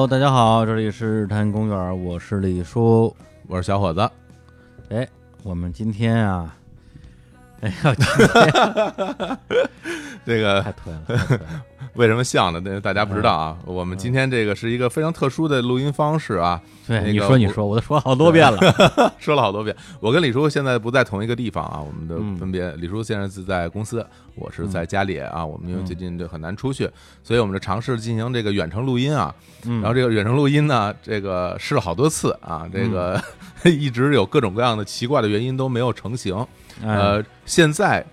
Hello，大家好，这里是日坛公园，我是李叔。我是小伙子，哎，我们今天啊，哎呀，今天。这个太推了，太推了 为什么像呢？那大家不知道啊。我们今天这个是一个非常特殊的录音方式啊，对，那个你说你说，我都说好多遍了。说了好多遍。我跟李叔现在不在同一个地方啊，我们的嗯分别。李叔现在是在公司，我是在家里啊。我们因为嗯最近就很难出去，所以我们就尝试进行这个远程录音啊。嗯然后这个远程录音呢，这个试了好多次啊，这个 一直有各种各样的奇怪的原因都没有成型。哎呃，现在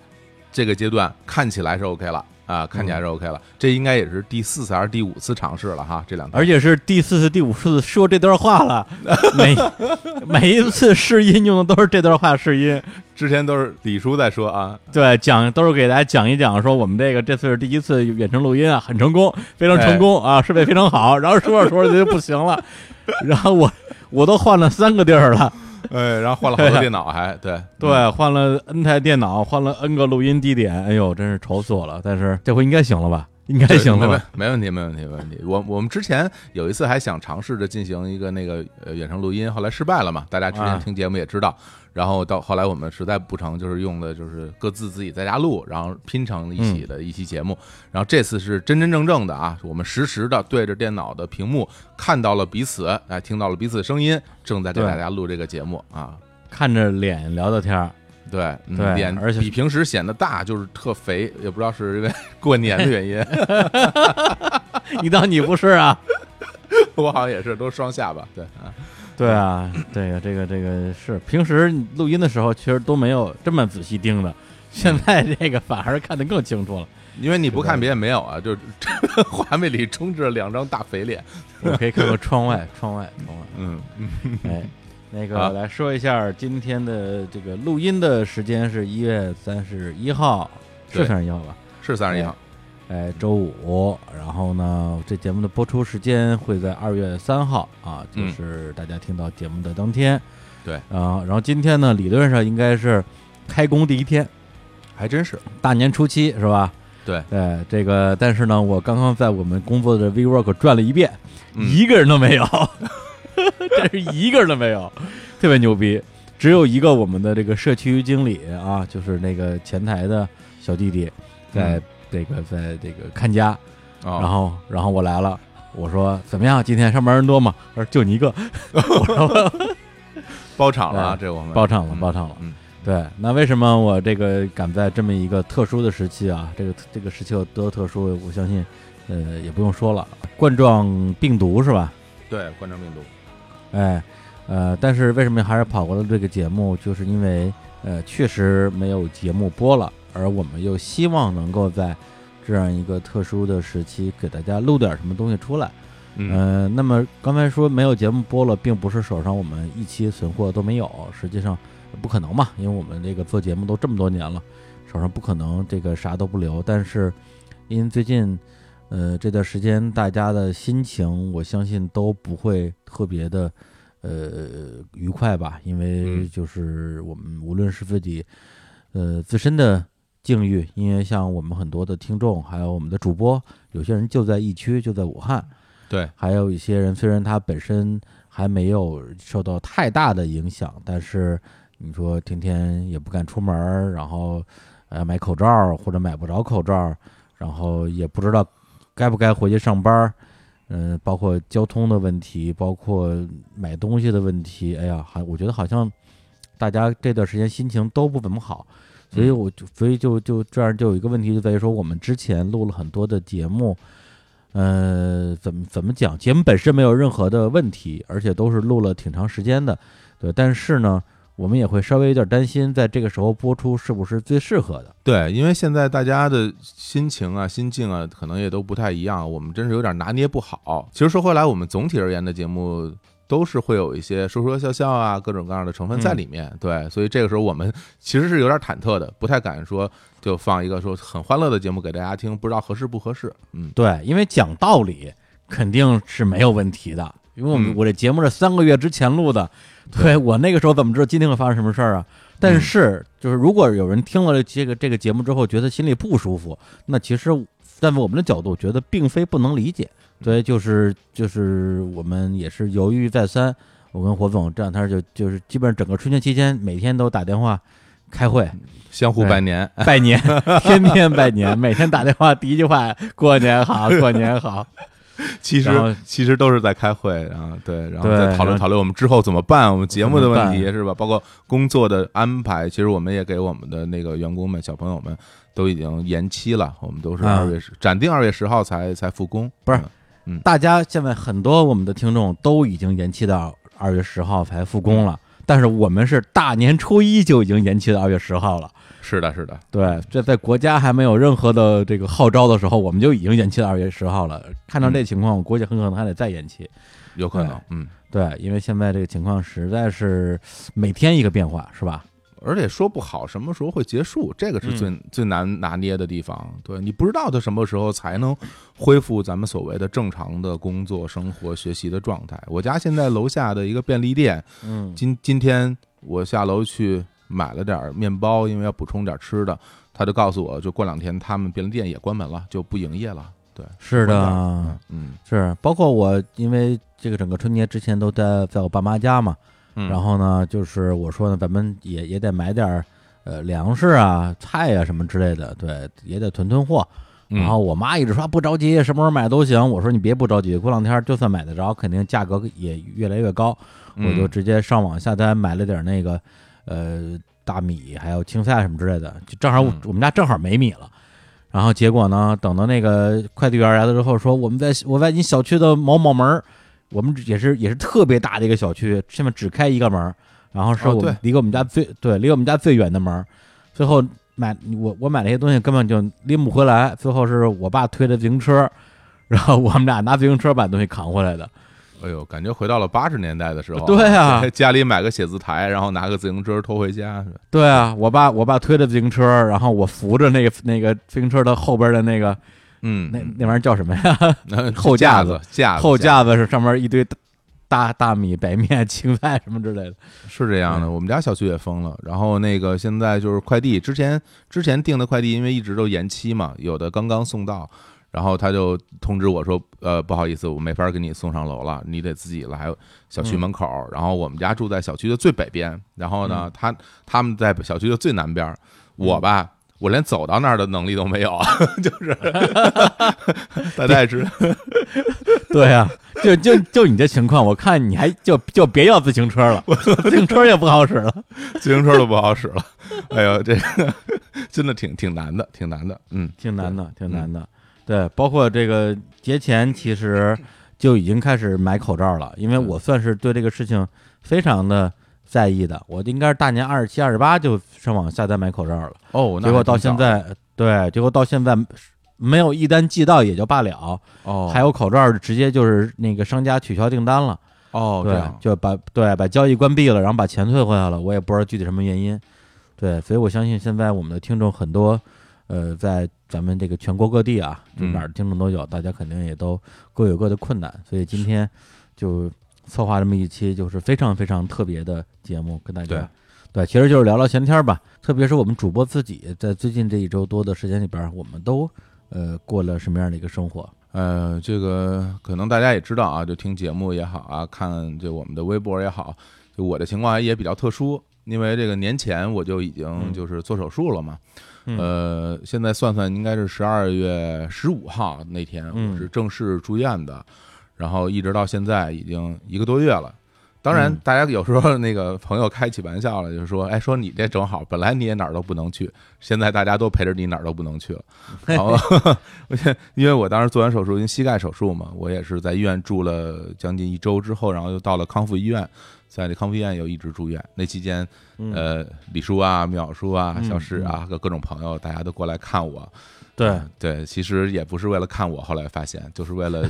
这个阶段看起来是 OK 了啊，看起来是 OK 了。这应该也是第四次还是第五次尝试了哈，这两天而且是第四次、第五次说这段话了，每 每一次试音用的都是这段话试音。之前都是李叔在说啊，对，讲都是给大家讲一讲，说我们这个这次是第一次远程录音啊，很成功，非常成功啊，设备非常好。然后说着说着就不行了，然后我我都换了三个地儿了，哎，然后换了好多电脑还，对对，换了 N 台电脑，换了 N 个录音地点，哎呦，真是愁死我了。但是这回应该行了吧？应该行了吧？没问题，没问题，没问题。我我们之前有一次还想尝试着进行一个那个呃远程录音，后来失败了嘛，大家之前啊听节目也知道。然后到后来我们实在不成，就是用的就是各自自己在家录，然后拼成一起的一期节目。然后这次是真真正正的啊，我们实时的对着电脑的屏幕看到了彼此，哎，听到了彼此的声音，正在给大家录这个节目啊。看着脸聊的天儿，对，嗯对脸而且比平时显得大，就是特肥，也不知道是因为过年的原因，你当你不是啊？我好像也是都双下巴，对啊。对啊，这个这个这个是平时录音的时候，其实都没有这么仔细盯的，现在这个反而看得更清楚了。因为你不看别的没有啊，就画面里充斥着两张大肥脸。我可以看看窗外，窗外，窗外。嗯嗯，哎，那个来说一下今天的这个录音的时间是一月三十一号，是对三十一号吧？是三十一号。哎，周五。然后呢，这节目的播出时间会在二月三号啊，就嗯是大家听到节目的当天。对啊，然后今天呢，理论上应该是开工第一天，还真是。大年初七是吧？对，对，这个，但是呢，我刚刚在我们工作的 WeWork 转了一遍，嗯一个人都没有，真是一个人都没有，特别牛逼。只有一个我们的这个社区经理啊，就是那个前台的小弟弟，在嗯这个在这个看家，哦然后然后我来了，我说怎么样？今天上班人多吗？他说就你一个，我说 包场了啊，这我们包场了，嗯包场了。嗯，对，那为什么我这个赶在这么一个特殊的时期啊，这个这个时期有多特殊？我相信，呃，也不用说了，冠状病毒是吧？对，冠状病毒。哎，呃，但是为什么还是跑过了这个节目？就是因为呃，确实没有节目播了，而我们又希望能够在这样一个特殊的时期给大家录点什么东西出来。嗯呃，那么刚才说没有节目播了，并不是手上我们一期存货都没有，实际上不可能嘛，因为我们这个做节目都这么多年了，手上不可能这个啥都不留。但是因为最近呃这段时间大家的心情，我相信都不会特别的呃愉快吧，因为嗯就是我们无论是自己呃自身的境遇，因为像我们很多的听众，还有我们的主播，有些人就在疫区，就在武汉。对，还有一些人虽然他本身还没有受到太大的影响，但是你说天天也不敢出门儿，然后呃买口罩或者买不着口罩，然后也不知道该不该回去上班儿，嗯、包括交通的问题，包括买东西的问题，哎呀，还我觉得好像大家这段时间心情都不怎么好。所以我就所以就就这样就有一个问题就在于说，我们之前录了很多的节目，呃，怎么怎么讲？节目本身没有任何的问题，而且都是录了挺长时间的，对。但是呢，我们也会稍微有点担心，在这个时候播出是不是最适合的？对，因为现在大家的心情啊、心境啊，可能也都不太一样，我们真是有点拿捏不好。其实说回来，我们总体而言的节目都是会有一些说说笑笑啊，各种各样的成分在里面。对，所以这个时候我们其实是有点忐忑的，不太敢说就放一个说很欢乐的节目给大家听，不知道合适不合适。嗯，对，因为讲道理肯定是没有问题的，因为我们、嗯我这节目是三个月之前录的，对我那个时候怎么知道今天会发生什么事儿啊？但嗯是就是如果有人听了这个这个节目之后觉得心里不舒服，那其实站在我们的角度，觉得并非不能理解。所以就是就是我们也是犹豫再三。我跟火总这两天就就是基本上整个春节期间，每天都打电话开会，相互拜年，拜年，天天拜年，每天打电话第一句话过年好，过年好。其实其实都是在开会啊，对，然后对再讨论讨论我们之后怎么办，我们节目的问题是吧？包括工作的安排，其实我们也给我们的那个员工们、小朋友们都已经延期了，我们都是啊二月十暂定二月十号才才复工，不是嗯大家现在很多我们的听众都已经延期到二月十号才复工了，但是我们是大年初一就已经延期到二月十号了。是的，是的，对，这在国家还没有任何的这个号召的时候，我们就已经延期到二月十号了。看到这情况，我估计很可能还得再延期。有可能，嗯。对，因为现在这个情况实在是每天一个变化，是吧？而且说不好什么时候会结束，这个是最、嗯最难拿捏的地方。对你不知道他什么时候才能恢复咱们所谓的正常的工作、生活、学习的状态。我家现在楼下的一个便利店，嗯今今天我下楼去买了点儿面包，因为要补充点儿吃的，他就告诉我，就过两天他们便利店也关门了，就不营业了。对，是的，嗯是包括我，因为这个整个春节之前都在在我爸妈家嘛，嗯，然后呢，就是我说呢，咱们也也得买点儿呃粮食啊、菜啊什么之类的，对，也得囤囤货。嗯然后我妈一直说不着急，什么时候买都行。我说你别不着急，过两天就算买得着，肯定价格也越来越高。我就嗯直接上网下单买了点那个呃大米，还有青菜什么之类的，就正好我们家正好没米了。然后结果呢，等到那个快递员来了之后，说我们在我在你小区的某某门儿，我们也是也是特别大的一个小区，下面只开一个门儿，然后是我们离我们家最对离我们家最远的门儿。最后买我我买那些东西根本就拎不回来，最后是我爸推着自行车，然后我们俩拿自行车把东西扛回来的。哎呦，感觉回到了八十年代的时候。对啊 家里买个写字台，然后拿个自行车拖回家。对啊，我爸我爸推着自行车，然后我扶着那个那个自行车的后边的那个嗯，那那玩意儿叫什么呀？那后架子子架子后架子是上面一堆大大米、白面、青菜什么之类的。是这样的，我们家小区也封了，然后那个现在就是快递，之前之前订的快递，因为一直都延期嘛，有的刚刚送到，然后他就通知我说，呃，不好意思，我没法给你送上楼了，你得自己来小区门口。然后我们家住在小区的最北边，然后呢，他他们在小区的最南边，我吧。我连走到那儿的能力都没有啊，就是 大家也知道，对啊，就就就你这情况，我看你还就就别要自行车了，自行车也不好使了。自行车都不好使了。哎呦，这个真的挺挺难的，挺难的。嗯，挺难的，挺难的。对，包括这个节前，其实就已经开始买口罩了，因为我算是对这个事情非常的在意的。我应该是大年二十七、二十八就上网下单买口罩了，哦，结果到现在，对，结果到现在没有一单寄到也就罢了，哦，还有口罩直接就是那个商家取消订单了，哦，这对样，就把对把交易关闭了，然后把钱退回来了，我也不知道具体什么原因。对，所以我相信现在我们的听众很多，呃，在咱们这个全国各地啊，哪儿的听众都有，大家肯定也都各有各的困难，所以今天就策划这么一期就是非常非常特别的节目，跟大家对，其实就是聊聊闲天儿吧。特别是我们主播自己，在最近这一周多的时间里边儿，我们都呃过了什么样的一个生活？呃，这个可能大家也知道啊，就听节目也好啊，看就我们的微博也好，就我的情况也比较特殊，因为这个年前我就已经嗯就是做手术了嘛，嗯。呃，现在算算应该是十二月十五号那天嗯。我是正式住院的，然后一直到现在已经一个多月了。当然嗯，大家有时候 那个朋友开起玩笑了，就是说，哎，说你这正好，本来你也哪儿都不能去，现在大家都陪着你哪儿都不能去了。然后，因为我当时做完手术，因为膝盖手术嘛，我也是在医院住了将近一周之后，然后又到了康复医院，在这康复医院又一直住院。那期间，嗯呃，李叔啊、淼叔啊、嗯小史啊，各各种朋友，大家都过来看我。对嗯对，其实也不是为了看我，后来发现就是为了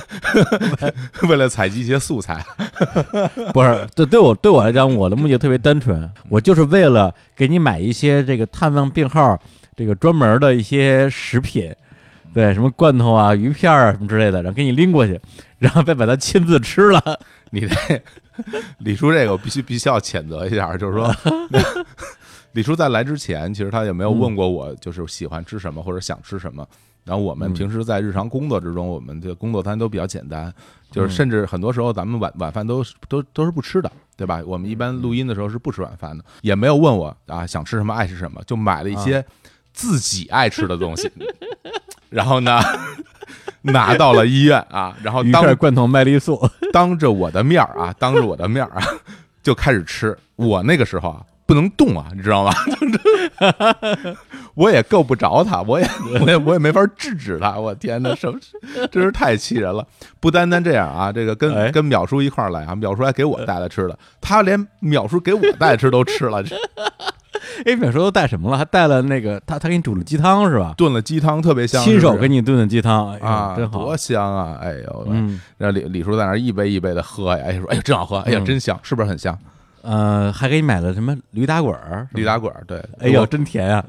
为了采集一些素材。不是，对对我对我来讲，我的目的特别单纯，我就是为了给你买一些这个探望病号这个专门的一些食品，对，什么罐头啊、鱼片啊什么之类的，然后给你拎过去，然后再把它亲自吃了。你这李叔这个我必须必须要谴责一下，就是说，李叔在来之前，其实他也没有嗯问过我，就是喜欢吃什么或者想吃什么。然后我们嗯平时在日常工作之中，我们的工作餐都比较简单，就是嗯甚至很多时候咱们晚晚饭都都都是不吃的，对吧？我们一般录音的时候是不吃晚饭的，也没有问我啊想吃什么爱吃什么，就买了一些自己爱吃的东西，然后呢拿到了医院啊，然后当着罐头麦丽素，当着我的面儿啊，当着我的面儿啊，就开始吃。我那个时候啊，不能动啊，你知道吗？我也够不着他，我也我也我也没法制止他。我天哪，什么真是太气人了！不单单这样啊，这个跟、哎跟淼叔一块儿来啊，淼叔还给我带来吃的，他连淼叔给我带吃都吃了，这 哎，淼叔都带什么了？还带了那个他他给你煮了鸡汤是吧？炖了鸡汤特别香，亲手给你炖的鸡汤，哎啊，真好多。香啊！哎呦，嗯，然后李李叔在那儿一杯一杯的喝呀，哎说哎呀真好喝，哎呀嗯真香，是不是很香？呃，还给你买了什么驴打滚儿？驴打滚儿，对，哎呦，真甜呀！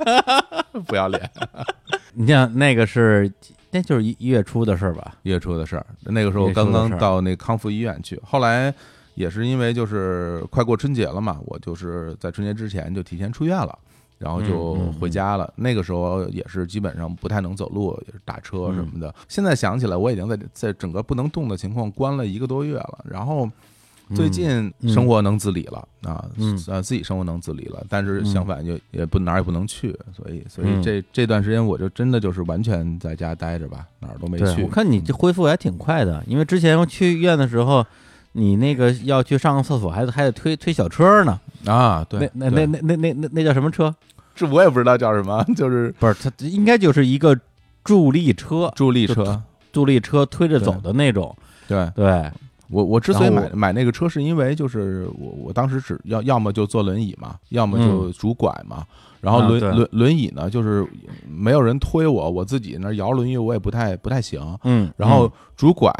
不要脸。你像那个是，那就是一一月初的事儿吧？月初的事儿，那个时候我刚刚到那康复医院去，后来也是因为就是快过春节了嘛，我就是在春节之前就提前出院了。然后就回家了。那个时候也是基本上不太能走路，也是打车什嗯么的。现在想起来，我已经在在整个不能动的情况关了一个多月了。然后最近嗯生活能自理了啊，嗯呃，自己生活能自理了，但是嗯相反就也不哪儿也不能去，所以所以嗯这这段时间我就真的就是完全在家待着吧，哪儿都没，去我。看你这恢复还挺快的，因为之前去医院的时候，你那个要去上个厕所，还得还得推推小车呢。啊，对，那那对那那那那那那叫什么车？这我也不知道叫什么，就是不是，它应该就是一个助力车，助力车。助力车推着走的那种。对对，我我之所以买买那个车，是因为就是我我当时只要要么就坐轮椅嘛，要么就拄拐嘛。然后轮、啊轮轮椅呢，就是没有人推我，我自己那摇轮椅我也不太不太行。嗯，然后拄拐，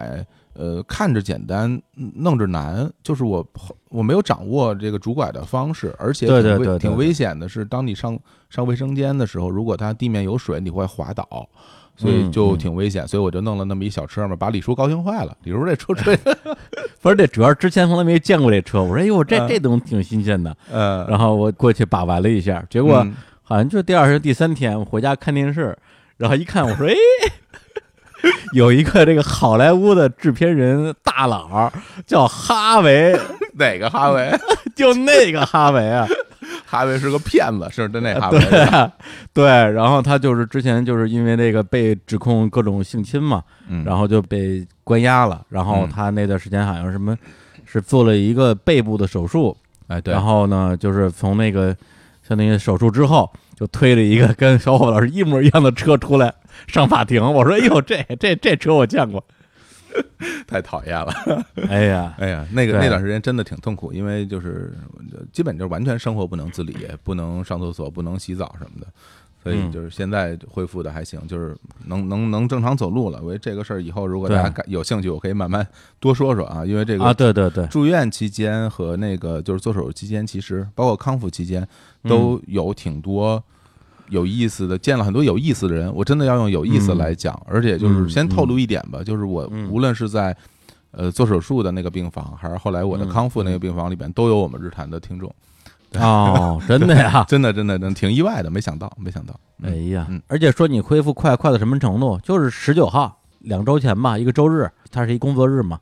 呃，看着简单，弄着难，就是我我没有掌握这个拄拐的方式，而且挺危挺危险的是，当你上上卫生间的时候，如果它地面有水，你会滑倒。所以嗯就嗯挺危险，所以我就弄了那么一小车嘛，把李叔高兴坏了。李叔这车 吹，不是这主要之前从来没见过这车，我说哎呦这嗯这东西挺新鲜的，呃，然后我过去把玩了一下，结果嗯好像就第二天第三天我回家看电视，然后一看我说哎。有一个这个好莱坞的制片人大佬叫哈维，哪个哈维？就那个哈维啊，哈维是个骗子，是 的那哈维。对啊 对，然后他就是之前就是因为那个被指控各种性侵嘛，嗯，然后就被关押了，然后嗯他那段时间好像什么是做了一个背部的手术，哎对，然后呢就是从那个相当于手术之后就推了一个跟小伙老师一模一样的车出来上法庭，我说哎呦这这这车我见过，太讨厌了。哎呀，哎呀，那个那段时间真的挺痛苦，因为就是基本就完全生活不能自理，不能上厕所，不能洗澡什么的。所以嗯就是现在恢复的还行，就是能能能正常走路了。我觉得这个事儿以后如果大家感有兴趣，我可以慢慢多说说啊，因为这啊个对对对，住院期间和那个就是做手术期间，其实包括康复期间都有挺多有意思的，见了很多有意思的人。我真的要用有意思来讲，而且就是先透露一点吧，就是我嗯无论是在呃做手术的那个病房，还是后来我的嗯康复那个病房里边，都有我们日坛的听众。哦，真的呀，真的真的真的挺意外的，没想到没想到。哎呀嗯，而且说你恢复快快到什么程度？就是十九号，两周前吧，一个周日，它是一工作日嘛。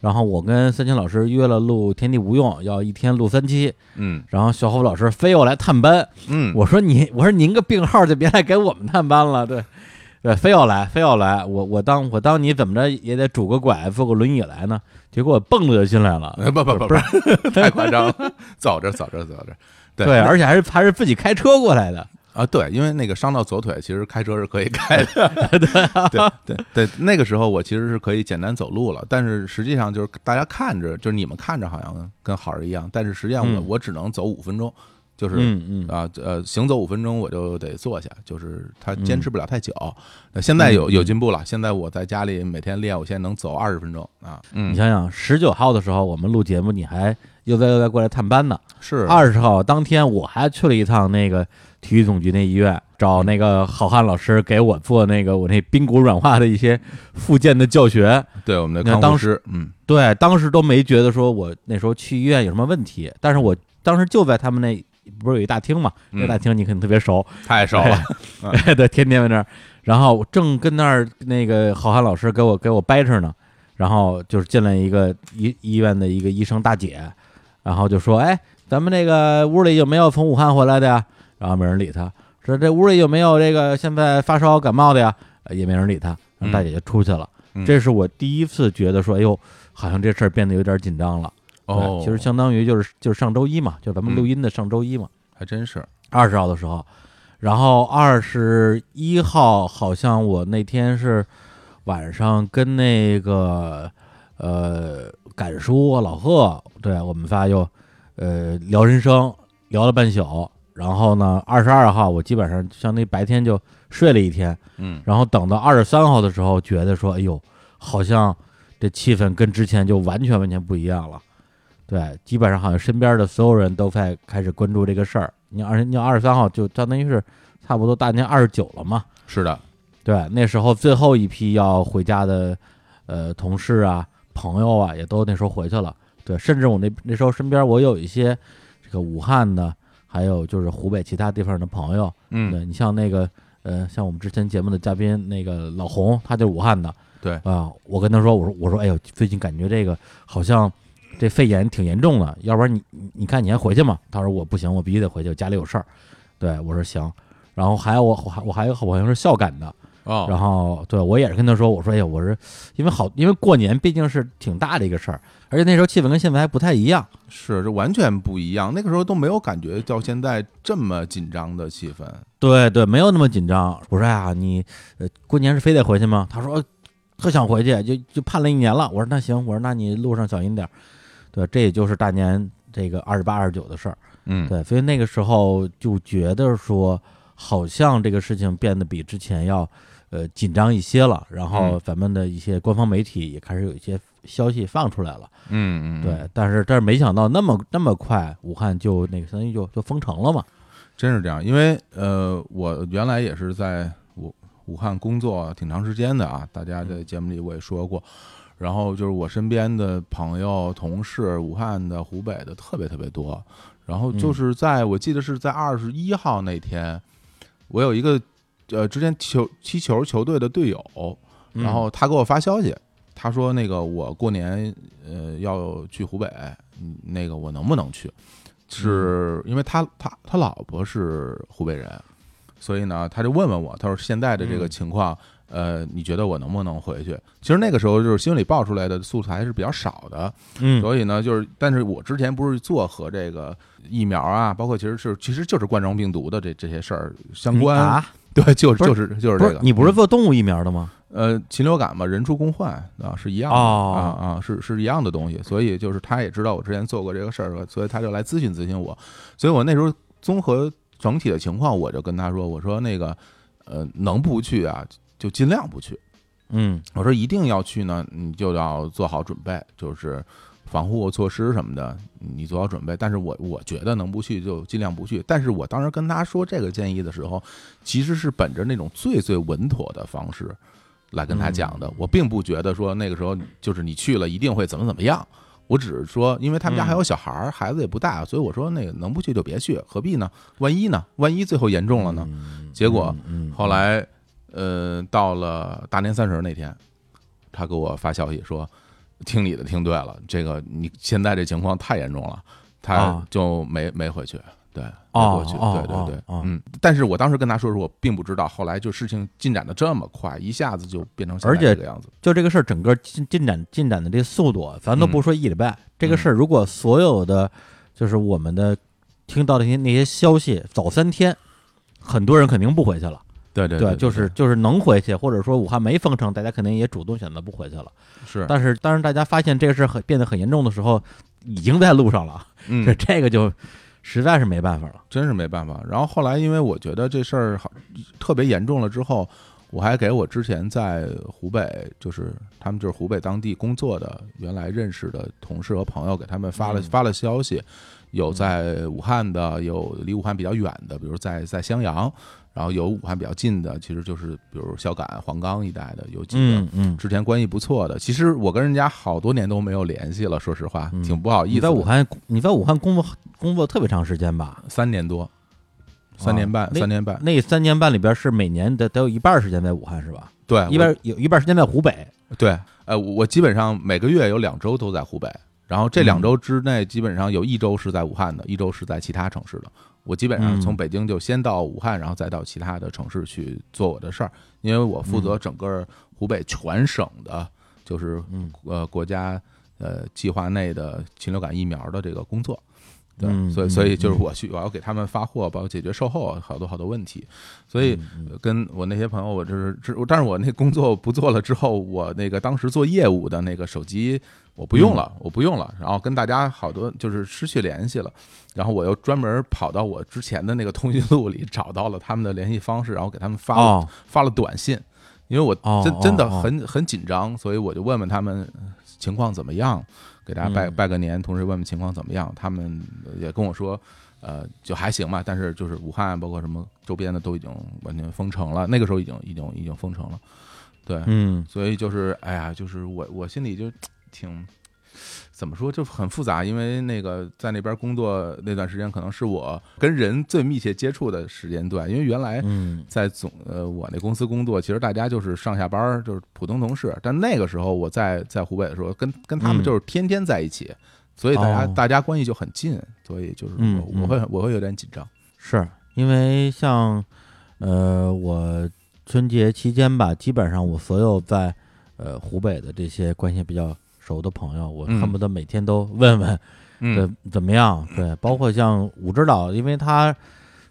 然后我跟三清老师约了录《天地无用》，要一天录三期。嗯然后小虎老师非要来探班，嗯，我说你，我说您个病号就别来给我们探班了，对，对，非要来，非要来。我我当我当你怎么着也得拄个拐，坐个轮椅来呢。结果我蹦着就进来了，呃不不不太夸张了，走着走着走着。对对，而且还是还是自己开车过来的。啊，对，因为那个伤到左腿，其实开车是可以开的。对对对，那个时候我其实是可以简单走路了，但是实际上就是大家看着，就是你们看着好像跟好人一样，但是实际上我、嗯我只能走五分钟，就是。嗯嗯啊，呃，行走五分钟我就得坐下，就是他嗯坚持不了太久。那现在有有进步了，现在我在家里每天练，我现在能走二十分钟啊。嗯你，想想，十九号的时候我们录节目，你还悠哉悠哉过来探班呢。是二十号当天我还去了一趟那个体育总局那医院，找那个好汉老师给我做那个我那髌骨软化的一些复健的教学。对我们的康复师，嗯对，当时都没觉得说我那时候去医院有什么问题，但是我当时就在他们那不是有一大厅嘛？嗯那大厅你肯定特别熟，太熟了，对 对，天天在那儿。然后正跟那儿那个郝汉老师给我给我掰扯呢，然后就是进来一个医医院的一个医生大姐，然后就说：“哎，咱们那个屋里有没有从武汉回来的呀？”然后没人理他，说：“这屋里有没有这个现在发烧感冒的呀？”呃也没人理他，然后大姐就出去了。嗯这是我第一次觉得说，哎呦，好像这事儿变得有点紧张了。哦对，其实相当于就是就是上周一嘛，就咱们嗯录音的上周一嘛。还真是，二十号的时候，然后二十一号好像我那天是晚上跟那个呃敢叔老贺，对我们仨又呃聊人生，聊了半宿。然后呢，二十二号我基本上相当于白天就睡了一天，嗯然后等到二十三号的时候，觉得说，哎呦，好像这气氛跟之前就完全完全不一样了。对，基本上好像身边的所有人都在开始关注这个事儿。你二你二十三号就相当于是差不多大年二十九了嘛。是的，对，那时候最后一批要回家的呃同事啊、朋友啊，也都那时候回去了。对，甚至我那那时候身边我有一些这个武汉的，还有就是湖北其他地方的朋友，嗯对你像那个呃，像我们之前节目的嘉宾那个老洪，他就是武汉的。对啊，我跟他说，我说我说，哎呦，最近感觉这个好像这肺炎挺严重的，要不然你你你看你还回去吗？他说我不行，我必须得回去，我家里有事儿。对我说行，然后还有我我还我还有好朋友是孝感的，哦，然后对我也是跟他说，我说哎呀，我是因为好，因为过年毕竟是挺大的一个事儿，而且那时候气氛跟现在还不太一样。是这完全不一样，那个时候都没有感觉到现在这么紧张的气氛，对对，没有那么紧张。我说哎呀，你呃过年是非得回去吗？他说呃特想回去，就就盼了一年了。我说那行，我说那你路上小心点儿。对，这也就是大年这个二十八、二十九的事儿。嗯，对，所以那个时候就觉得说，好像这个事情变得比之前要呃紧张一些了。然后嗯咱们的一些官方媒体也开始有一些消息放出来了。嗯嗯，对，但是但是没想到那么那么快，武汉就那个相当于就就封城了嘛。真是这样，因为呃，我原来也是在武武汉工作挺长时间的啊，大家在节目里我也说过。然后就是我身边的朋友、同事，武汉的、湖北的特别特别多。然后就是在我记得是在二十一号那天，我有一个呃之前球踢球球队的队友，嗯然后他给我发消息，他说那个我过年呃要去湖北，嗯那个我能不能去？是因为他他他老婆是湖北人，所以呢他就问问我，他说现在的这个嗯情况，呃，你觉得我能不能回去？其实那个时候就是新闻里爆出来的素材是比较少的，嗯所以呢，就是，但是我之前不是做和这个疫苗啊，包括其实是其实就是冠状病毒的这这些事儿相关，啊，对，就是就是就是这个，你不是嗯。做动物疫苗的吗？呃禽流感嘛，人畜共患啊，是一样的、哦。啊啊，是是一样的东西，所以就是他也知道我之前做过这个事儿，所以他就来咨询咨询我，所以我那时候综合整体的情况，我就跟他说，我说那个呃能不去啊，就尽量不去。嗯。我说一定要去呢，你就要做好准备，就是防护措施什么的，你做好准备。但是我我觉得能不去就尽量不去。但是我当时跟他说这个建议的时候，其实是本着那种最最稳妥的方式来跟他讲的。嗯我并不觉得说那个时候就是你去了一定会怎么怎么样。我只是说，因为他们家还有小孩儿，孩子也不大，所以我说那个能不去就别去，何必呢？万一呢？万一最后严重了呢？嗯结果后来，呃，到了大年三十那天，他给我发消息说：“听你的，听对了，这个你现在这情况太严重了。”他啊就没没回去，对，没哦回去，哦对对对嗯。但是我当时跟他说说，我并不知道，后来就事情进展的这么快，一下子就变成现在而且这个样子。就这个事儿整个进进展进展的这速度，咱都嗯不说一礼拜，这个事儿如果所有的就是我们的听到的那些那些消息早三天，很多人肯定不回去了。对对对，就是就是能回去，或者说武汉没封城，大家肯定也主动选择不回去了。是，但是当然大家发现这个事儿很变得很严重的时候，已经在路上了，嗯 这，这个就实在是没办法了。真是没办法。然后后来，因为我觉得这事儿好特别严重了之后，我还给我之前在湖北，就是他们就是湖北当地工作的原来认识的同事和朋友，给他们发了、嗯发了消息。有在武汉的，有离武汉比较远的，比如在在襄阳，然后有武汉比较近的，其实就是比如孝感、黄冈一带的有几个之前关系不错的。其实我跟人家好多年都没有联系了，说实话，嗯挺不好意思。你在武汉，你在武汉工作工作特别长时间吧？三年多，三年半，三年半，那三年半里边是每年得得有一半时间在武汉是吧？对，一半有一半时间在湖北。对，呃，我我基本上每个月有两周都在湖北，然后这两嗯周之内基本上有一周是在武汉的，一周是在其他城市的。我基本上嗯。从北京就先到武汉，然后再到其他的城市去做我的事儿，因为我负责整个湖北全省的，就是嗯。呃国家呃计划内的禽流感疫苗的这个工作。对，所以所以就是嗯。我去，我要给他们发货，包括解决售后好多好多问题，所以跟我那些朋友，我就是，但是我那工作不做了之后，我那个当时做业务的那个手机我不用了，我不用了，然后跟大家好多就是失去联系了，然后我又专门跑到我之前的那个通讯录里找到了他们的联系方式，然后给他们发了、哦发了短信，因为我哦真真的很很紧张，所以我就问问他们情况怎么样，给大家拜嗯拜个年，同时问问情况怎么样，他们也跟我说。呃，就还行吧，但是就是武汉，包括什么周边的都已经完全封城了。那个时候已经已经已经封城了，对，嗯所以就是哎呀，就是我我心里就挺怎么说，就很复杂，因为那个在那边工作那段时间，可能是我跟人最密切接触的时间段，因为原来嗯在总呃我那公司工作，其实大家就是上下班儿就是普通同事，但那个时候我在在湖北的时候，跟跟他们嗯就是天天在一起，所以大家、哦大家关系就很近，所以就是我会我会有点紧张。是因为像呃我春节期间吧，基本上我所有在呃湖北的这些关系比较熟的朋友，我嗯恨不得每天都问问嗯怎怎么样。对，包括像武指导，因为他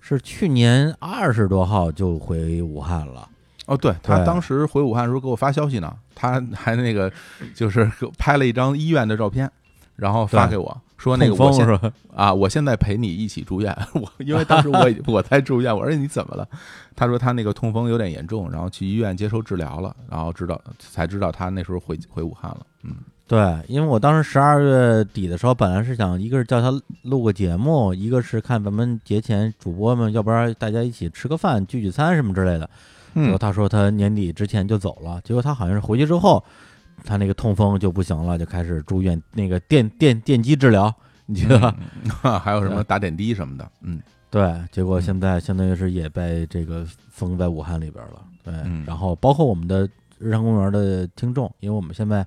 是去年二十多号就回武汉了。哦，对他当时回武汉的时候给我发消息呢，他还那个就是拍了一张医院的照片，然后发给我说那个我现风是？啊，我现在陪你一起住院。我因为当时我已我在住院，我说你怎么了？他说他那个痛风有点严重，然后去医院接受治疗了，然后知道才知道他那时候回回武汉了。嗯对，因为我当时十二月底的时候，本来是想一个是叫他录个节目，一个是看咱们节前主播们，要不然大家一起吃个饭、聚聚餐什么之类的。结果嗯他说他年底之前就走了，结果他好像是回去之后，他那个痛风就不行了，就开始住院那个电电电击治疗，你记得吧？嗯 还有什么打点滴什么的。嗯对，结果现在相当于是也被这个封在武汉里边了。对，嗯然后包括我们的日常公园的听众，因为我们现在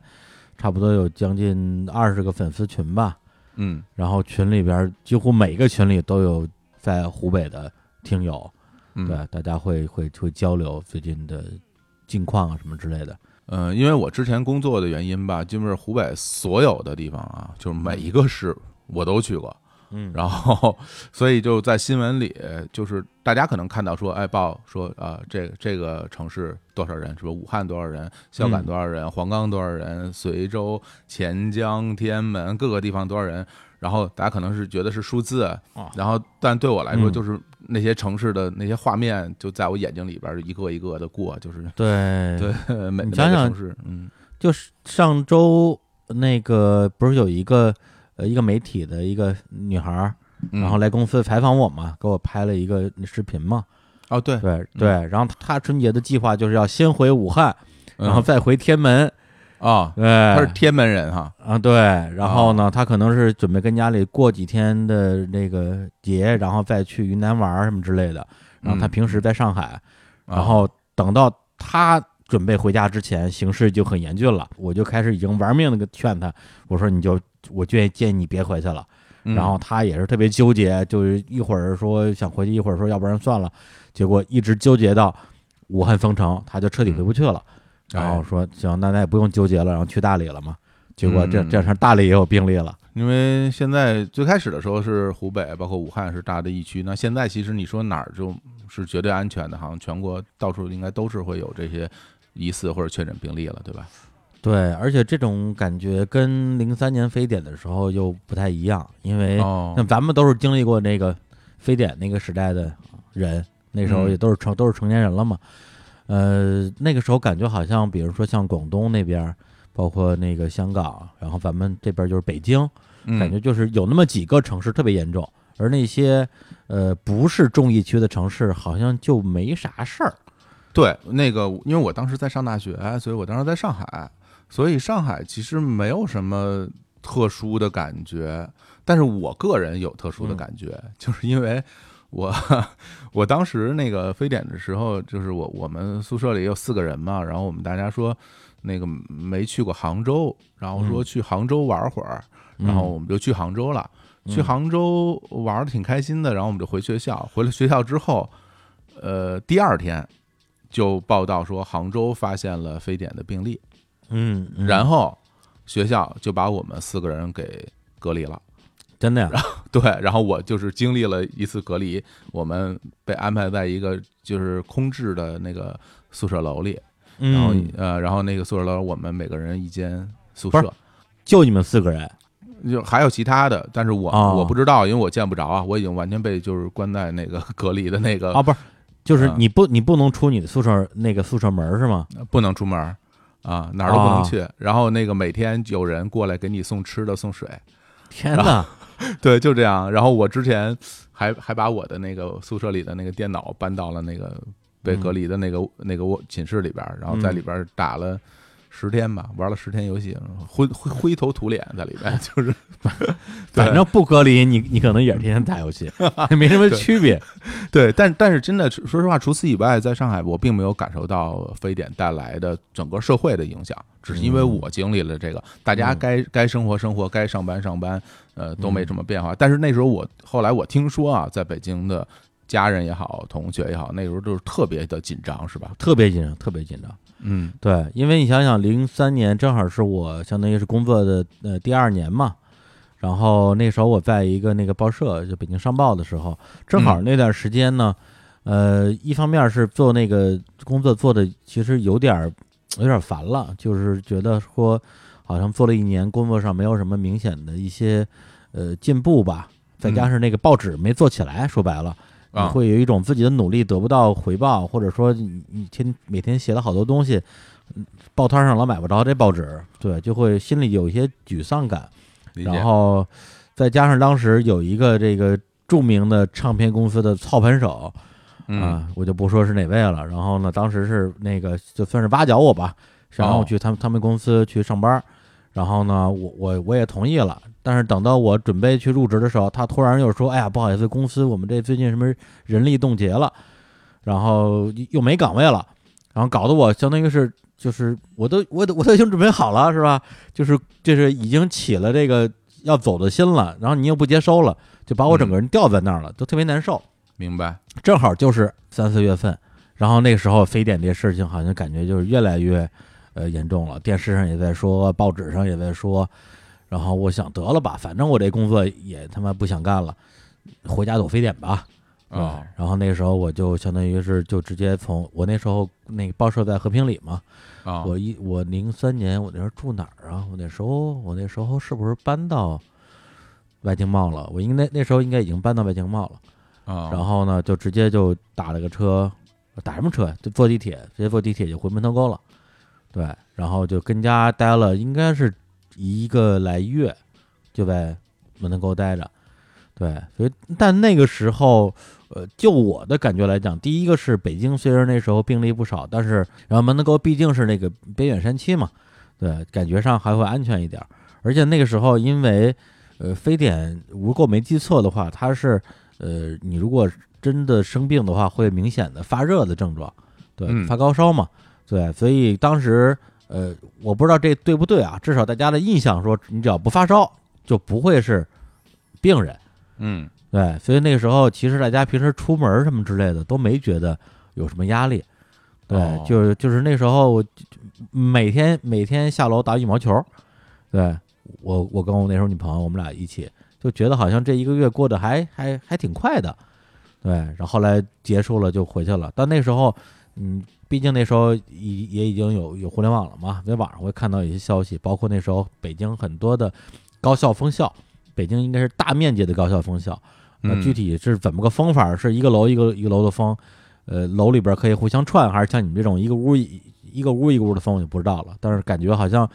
差不多有将近二十个粉丝群吧，嗯然后群里边几乎每个群里都有在湖北的听友，嗯，对，大家会会会交流最近的近况啊什么之类的。嗯，因为我之前工作的原因吧，基本上湖北所有的地方啊，就是每一个市我都去过。嗯。然后，所以就在新闻里，就是大家可能看到说，哎，报说啊、呃这个这个城市多少人，什么武汉多少人，孝感嗯多少人，黄冈多少人，随州、钱江、天安门各个地方多少人，然后大家可能是觉得是数字，啊然后但对我来说，嗯就是那些城市的那些画面，就在我眼睛里边一个一个的过，就是对。对每每你想想个城市，嗯。就是上周那个不是有一个呃一个媒体的一个女孩儿，嗯，然后来公司采访我嘛，给我拍了一个视频嘛。哦对，对对，然后她春节的计划就是要先回武汉，嗯。然后再回天门。啊，对，她是天门人哈，啊对，然后呢，她可能是准备跟家里过几天的那个节，然后再去云南玩儿什么之类的。然后她嗯。平时在上海，然啊后等到她准备回家之前，形势就很严峻了，我就开始已经玩命的劝他，我说你就我建议建议你别回去了。嗯然后他也是特别纠结，就是一会儿说想回去，一会儿说要不然算了，结果一直纠结到武汉封城，他就彻底回不去了。然后说行，那那也不用纠结了，然后去大理了嘛。结果这嗯这事儿大理也有病例了。因为现在最开始的时候是湖北，包括武汉是大的疫区。那现在其实你说哪儿就是绝对安全的，好像全国到处应该都是会有这些疑似或者确诊病例了，对吧？对，而且这种感觉跟零三年非典的时候又不太一样，因为哦像咱们都是经历过那个非典那个时代的人，那时候嗯也都是成、都是成年人了嘛。呃，那个时候感觉好像，比如说像广东那边，包括那个香港，然后咱们这边就是北京，嗯感觉就是有那么几个城市特别严重，而那些呃不是重疫区的城市，好像就没啥事儿。对，那个因为我当时在上大学，所以我当时在上海，所以上海其实没有什么特殊的感觉。但是我个人有特殊的感觉，就是因为我 我当时那个非典的时候，就是我我们宿舍里有四个人嘛，然后我们大家说那个没去过杭州，然后说去杭州玩会儿，然后我们就去杭州了。去杭州玩的挺开心的，然后我们就回学校。回了学校之后，呃，第二天就报道说杭州发现了非典的病例，嗯，然后学校就把我们四个人给隔离了。真的呀？对，然后我就是经历了一次隔离，我们被安排在一个就是空置的那个宿舍楼里，然后呃，然后那个宿舍楼我们每个人一间宿舍，就你们四个人。就还有其他的，但是我我不知道，因为我见不着啊，我已经完全被就是关在那个隔离的那个啊，不是，就是你不你不能出你的宿舍那个宿舍门是吗？不能出门啊，哪儿都不能去。然后那个每天有人过来给你送吃的送水，天哪！对，就这样。然后我之前还还把我的那个宿舍里的那个电脑搬到了那个被隔离的那个那个卧寝室里边，然后在里边打了。十天吧，玩了十天游戏，灰灰 灰头土脸在里边，就是，反正不隔离，你你可能也是天天打游戏，没什么区别。对，但但是真的，说实话，除此以外，在上海我并没有感受到非典带来的整个社会的影响，只是因为我经历了这个，大家该该生活生活，该上班上班，呃，都没什么变化。但是那时候我后来我听说啊，在北京的家人也好，同学也好，那时候就是特别的紧张，是吧？特别紧张，特别紧张。嗯，对，因为你想想，零三年正好是我相当于是工作的呃第二年嘛，然后那时候我在一个那个报社，就北京商报的时候，正好那段时间呢，呃，一方面是做那个工作做的其实有点有点烦了，就是觉得说好像做了一年，工作上没有什么明显的一些呃进步吧，再加上那个报纸没做起来，说白了。你会有一种自己的努力得不到回报，或者说你你天每天写了好多东西，报摊上老买不着这报纸，对，就会心里有一些沮丧感。然后再加上当时有一个这个著名的唱片公司的操盘手，啊，我就不说是哪位了。然后呢，当时是那个就算是挖角我吧，然后我去他们他们公司去上班。然后呢，我我我也同意了。但是等到我准备去入职的时候，他突然又说：“哎呀，不好意思，公司我们这最近什么人力冻结了，然后又没岗位了，然后搞得我相当于是就是我都我都我都已经准备好了，是吧？就是就是已经起了这个要走的心了，然后你又不接收了，就把我整个人吊在那儿了，都特别难受。明白？正好就是三四月份，然后那个时候非典这事情好像感觉就是越来越呃严重了，电视上也在说，报纸上也在说。然后我想得了吧，反正我这工作也他妈不想干了，回家躲非典吧。啊，然后那个时候我就相当于是就直接从我那时候那个报社在和平里嘛。啊，我一我零三年我那时候住哪儿啊？我那时候我那时候是不是搬到外经贸了？我应该那时候应该已经搬到外经贸了。啊，然后呢，就直接就打了个车，打什么车？就坐地铁，直接坐地铁就回门头沟了。对，然后就跟家待了，应该是。一个来月就在门头沟待着，对，所以但那个时候，呃，就我的感觉来讲，第一个是北京虽然那时候病例不少，但是然后门头沟毕竟是那个边远山区嘛，对，感觉上还会安全一点。而且那个时候，因为呃，非典如果没记错的话，它是呃，你如果真的生病的话，会明显的发热的症状，对，发高烧嘛，对，所以当时。呃，我不知道这对不对啊？至少大家的印象说，你只要不发烧，就不会是病人。嗯，对，所以那个时候其实大家平时出门什么之类的都没觉得有什么压力。对，就是就是那时候我每天每天下楼打羽毛球。对我我跟我那时候女朋友，我们俩一起就觉得好像这一个月过得还还还挺快的。对，然后后来结束了就回去了。但那时候，嗯。毕竟那时候已也已经有有互联网了嘛，在网上会看到一些消息，包括那时候北京很多的高校封校，北京应该是大面积的高校封校。那具体是怎么个封法？是一个楼一个一个楼的封，呃，楼里边可以互相串，还是像你们这种一个屋一一个屋一个屋的封，我就不知道了。但是感觉好像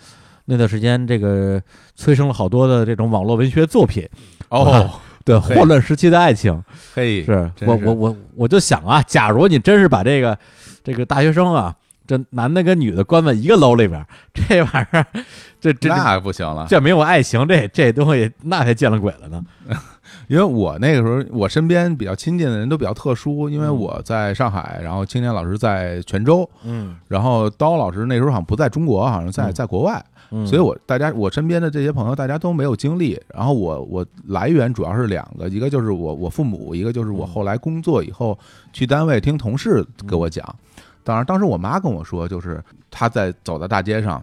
那段时间这个催生了好多的这种网络文学作品哦，对，嘿霍乱时期的爱情嘿，是是我我我我就想啊，假如你真是把这个这个大学生啊，这男的跟女的关在一个楼里边儿，这玩意儿，这这这那不行了，这没有爱情，这这东西那才见了鬼了呢。因为我那个时候我身边比较亲近的人都比较特殊，因为嗯我在上海，然后青年老师在泉州，嗯然后刀老师那时候好像不在中国，好像在嗯在国外，嗯，所以我大家我身边的这些朋友大家都没有经历，然后我我来源主要是两个，一个就是我我父母，一个就是我嗯后来工作以后去单位听同事给我讲，当然当时我妈跟我说，就是她在走在大街上，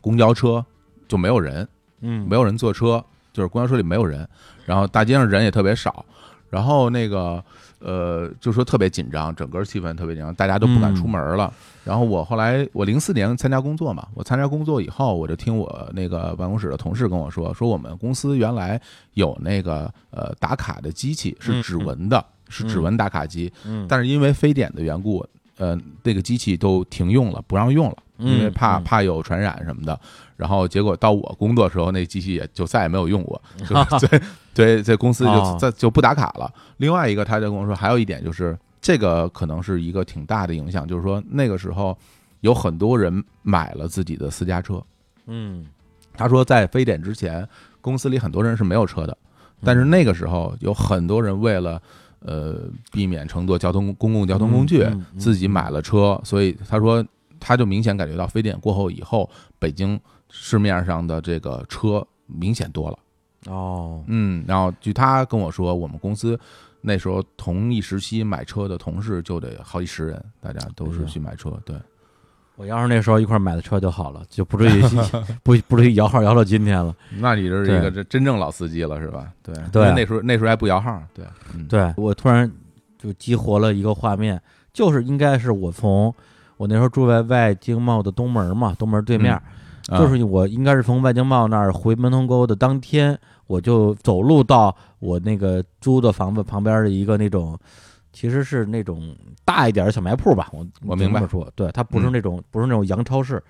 公交车就没有人，嗯没有人坐车，就是公交车里没有人，然后大街上人也特别少，然后那个呃，就说特别紧张，整个气氛特别紧张，大家都不敢出门了。然后我后来我零四年参加工作嘛，我参加工作以后，我就听我那个办公室的同事跟我说，说我们公司原来有那个呃打卡的机器是指纹的，是指纹打卡机，嗯但是因为非典的缘故，呃，那个机器都停用了，不让用了，因为怕怕有传染什么的。然后结果到我工作的时候，那机器也就再也没有用过，就对对，这公司就哦在就不打卡了。另外一个，他就跟我说，还有一点就是这个可能是一个挺大的影响，就是说那个时候有很多人买了自己的私家车。嗯他说，在非典之前，公司里很多人是没有车的，但是那个时候有很多人为了呃避免乘坐交通公共交通工具嗯嗯，嗯自己买了车，所以他说他就明显感觉到非典过后以后，北京市面上的这个车明显多了。哦嗯，然后据他跟我说，我们公司那时候同一时期买车的同事就得好几十人，大家都是去买车。对，我要是那时候一块儿买的车就好了，就不至于 不不至于摇号摇到今天了。那你这是一个这真正老司机了，是吧？对，对那时候那时候还不摇号。对，嗯，对我突然就激活了一个画面，就是应该是我从我那时候住在外经贸的东门嘛，东门对面，啊就是我应该是从外经贸那儿回门头沟的当天，我就走路到我那个租的房子旁边的一个那种，其实是那种大一点的小卖铺吧，我我明白说，对，它不是嗯那种、不是那种洋超市。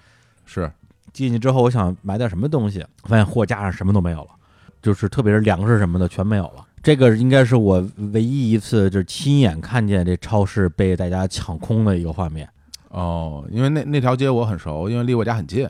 是进去之后，我想买点什么东西，发现货架上什么都没有了，就是特别是粮食什么的全没有了。这个应该是我唯一一次就是亲眼看见这超市被大家抢空的一个画面。哦，因为那那条街我很熟，因为离我家很近，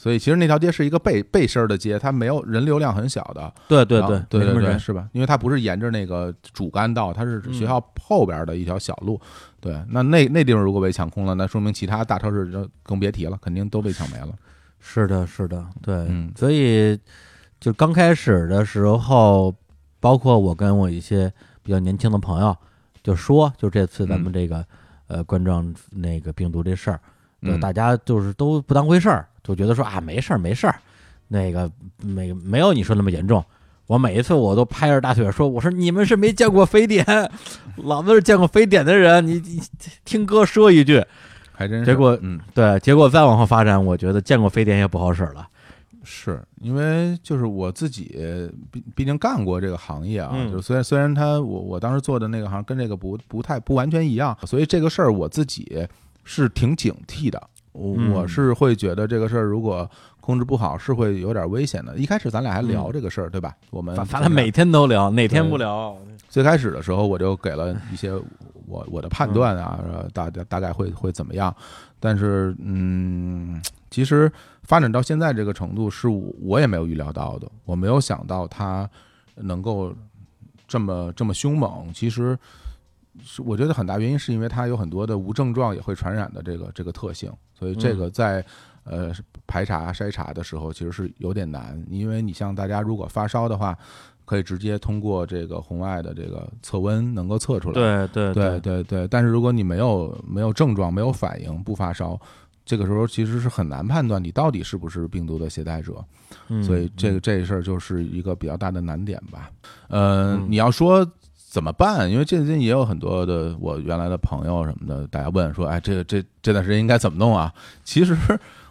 所以其实那条街是一个背背身儿的街，它没有人流量很小的。对对对，对对对。是吧？因为它不是沿着那个主干道，它是学校后边的一条小路。对，那那那地方如果被抢空了，那说明其他大超市就更别提了，肯定都被抢没了。是的，是的，对，嗯所以就刚开始的时候，包括我跟我一些比较年轻的朋友就说，就这次咱们这个、呃冠状那个病毒这事儿，大家就是都不当回事儿，就觉得说啊没事儿没事儿，那个没没有你说那么严重。我每一次我都拍着大腿说：“我说你们是没见过非典，老子是见过非典的人。你你听哥说一句，还真是。结果嗯，对，结果再往后发展，我觉得见过非典也不好使了。是因为就是我自己毕毕竟干过这个行业啊，嗯就是虽然虽然他我我当时做的那个行跟这个不不太不完全一样，所以这个事儿我自己是挺警惕的。我是会觉得这个事儿如果控制不好是会有点危险的。一开始咱俩还聊嗯这个事儿，对吧？我们咱咱俩每天都聊，哪天不聊？最开始的时候，我就给了一些我我的判断啊，大大概会会怎么样。但是，嗯，其实发展到现在这个程度，是我我也没有预料到的。我没有想到它能够这么这么凶猛。其实，是我觉得很大原因是因为它有很多的无症状也会传染的这个这个特性，所以这个在。呃，排查筛查的时候其实是有点难，因为你像大家如果发烧的话，可以直接通过这个红外的这个测温能够测出来。对对对对对，但是如果你没有没有症状、没有反应、不发烧，这个时候其实是很难判断你到底是不是病毒的携带者。嗯所以这个这事儿就是一个比较大的难点吧。呃，嗯你要说怎么办？因为最近也有很多的我原来的朋友什么的，大家问说，哎，这个这这段时间应该怎么弄啊？其实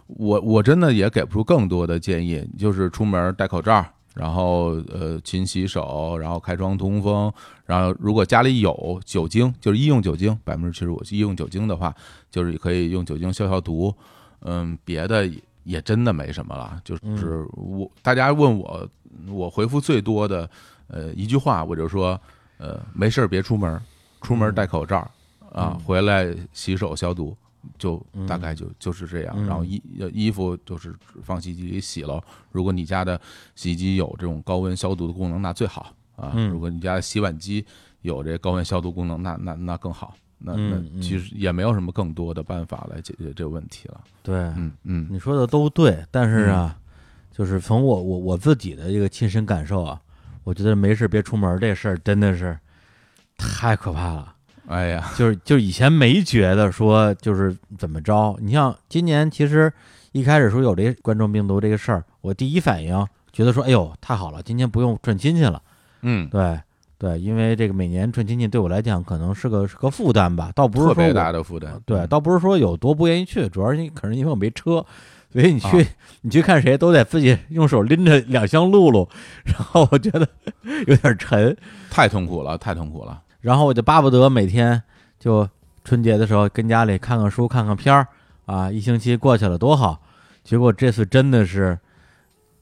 我我真的也给不出更多的建议，就是出门戴口罩。然后呃，勤洗手，然后开窗通风，然后如果家里有酒精，就是医用酒精，百分之七十五医用酒精的话，就是可以用酒精消消毒。嗯，别的也也真的没什么了。就是我大家问我，我回复最多的，呃，一句话我就说，呃，没事儿别出门儿，出门儿戴口罩儿啊，嗯回来洗手消毒，就嗯大概就就是这样。嗯然后衣呃衣服就是放洗衣机里洗了，如果你家的洗衣机有这种高温消毒的功能，那最好啊。嗯如果你家的洗碗机有这高温消毒功能，那那那更好。那那其实也没有什么更多的办法来解决这个问题了。对，嗯嗯你说的都对，但是啊，就是从我我我自己的这个亲身感受啊，我觉得没事别出门这事儿真的是太可怕了。哎呀，就是就是以前没觉得说就是怎么着，你像今年其实一开始说有这个冠状病毒这个事儿，我第一反应觉得说，哎呦太好了，今年不用串亲戚了。嗯，对对，因为这个每年串亲戚对我来讲可能是个是个负担吧，倒不是特别大的负担。对，倒不是说有多不愿意去，主要是你可能因为我没车，所以你去、啊。你去看谁都得自己用手拎着两箱露露，然后我觉得有点沉，太痛苦了，太痛苦了。然后我就巴不得每天就春节的时候跟家里看看书、看看片儿啊，一星期过去了多好。结果这次真的是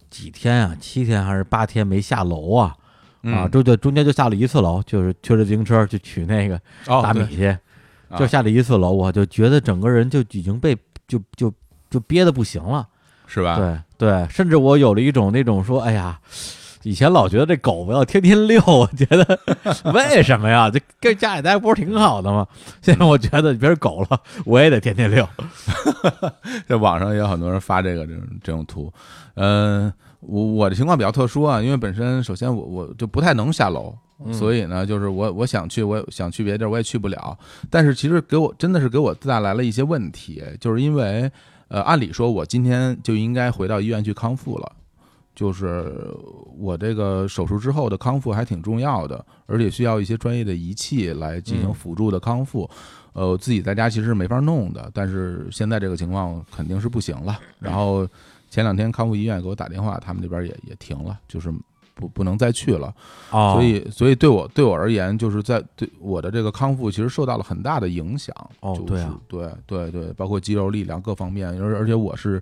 几天啊，七天还是八天没下楼啊。啊，嗯。中就中间就下了一次楼，就是推着自行车去取那个大米去，啊。就下了一次楼，我就觉得整个人就已经被就就就憋得不行了。是吧？对对，甚至我有了一种那种说，哎呀，以前老觉得这狗不要天天遛，我觉得 为什么呀？这跟家里待不是挺好的吗？现在我觉得别人狗了，我也得天天遛。在网上也有很多人发这个这种这种图，嗯、我我的情况比较特殊啊，因为本身首先我我就不太能下楼，嗯所以呢，就是我我想去，我想去别的地儿，我也去不了。但是其实给我真的是给我带来了一些问题，就是因为呃，按理说我今天就应该回到医院去康复了。就是我这个手术之后的康复还挺重要的，而且需要一些专业的仪器来进行嗯辅助的康复。呃，我自己在家其实是没法弄的，但是现在这个情况肯定是不行了。然后前两天康复医院给我打电话，他们那边也也停了，就是不不能再去了。哦所以，所以对我对我而言，就是在对我的这个康复其实受到了很大的影响。就是哦对啊，对对对，包括肌肉力量各方面，而而且我是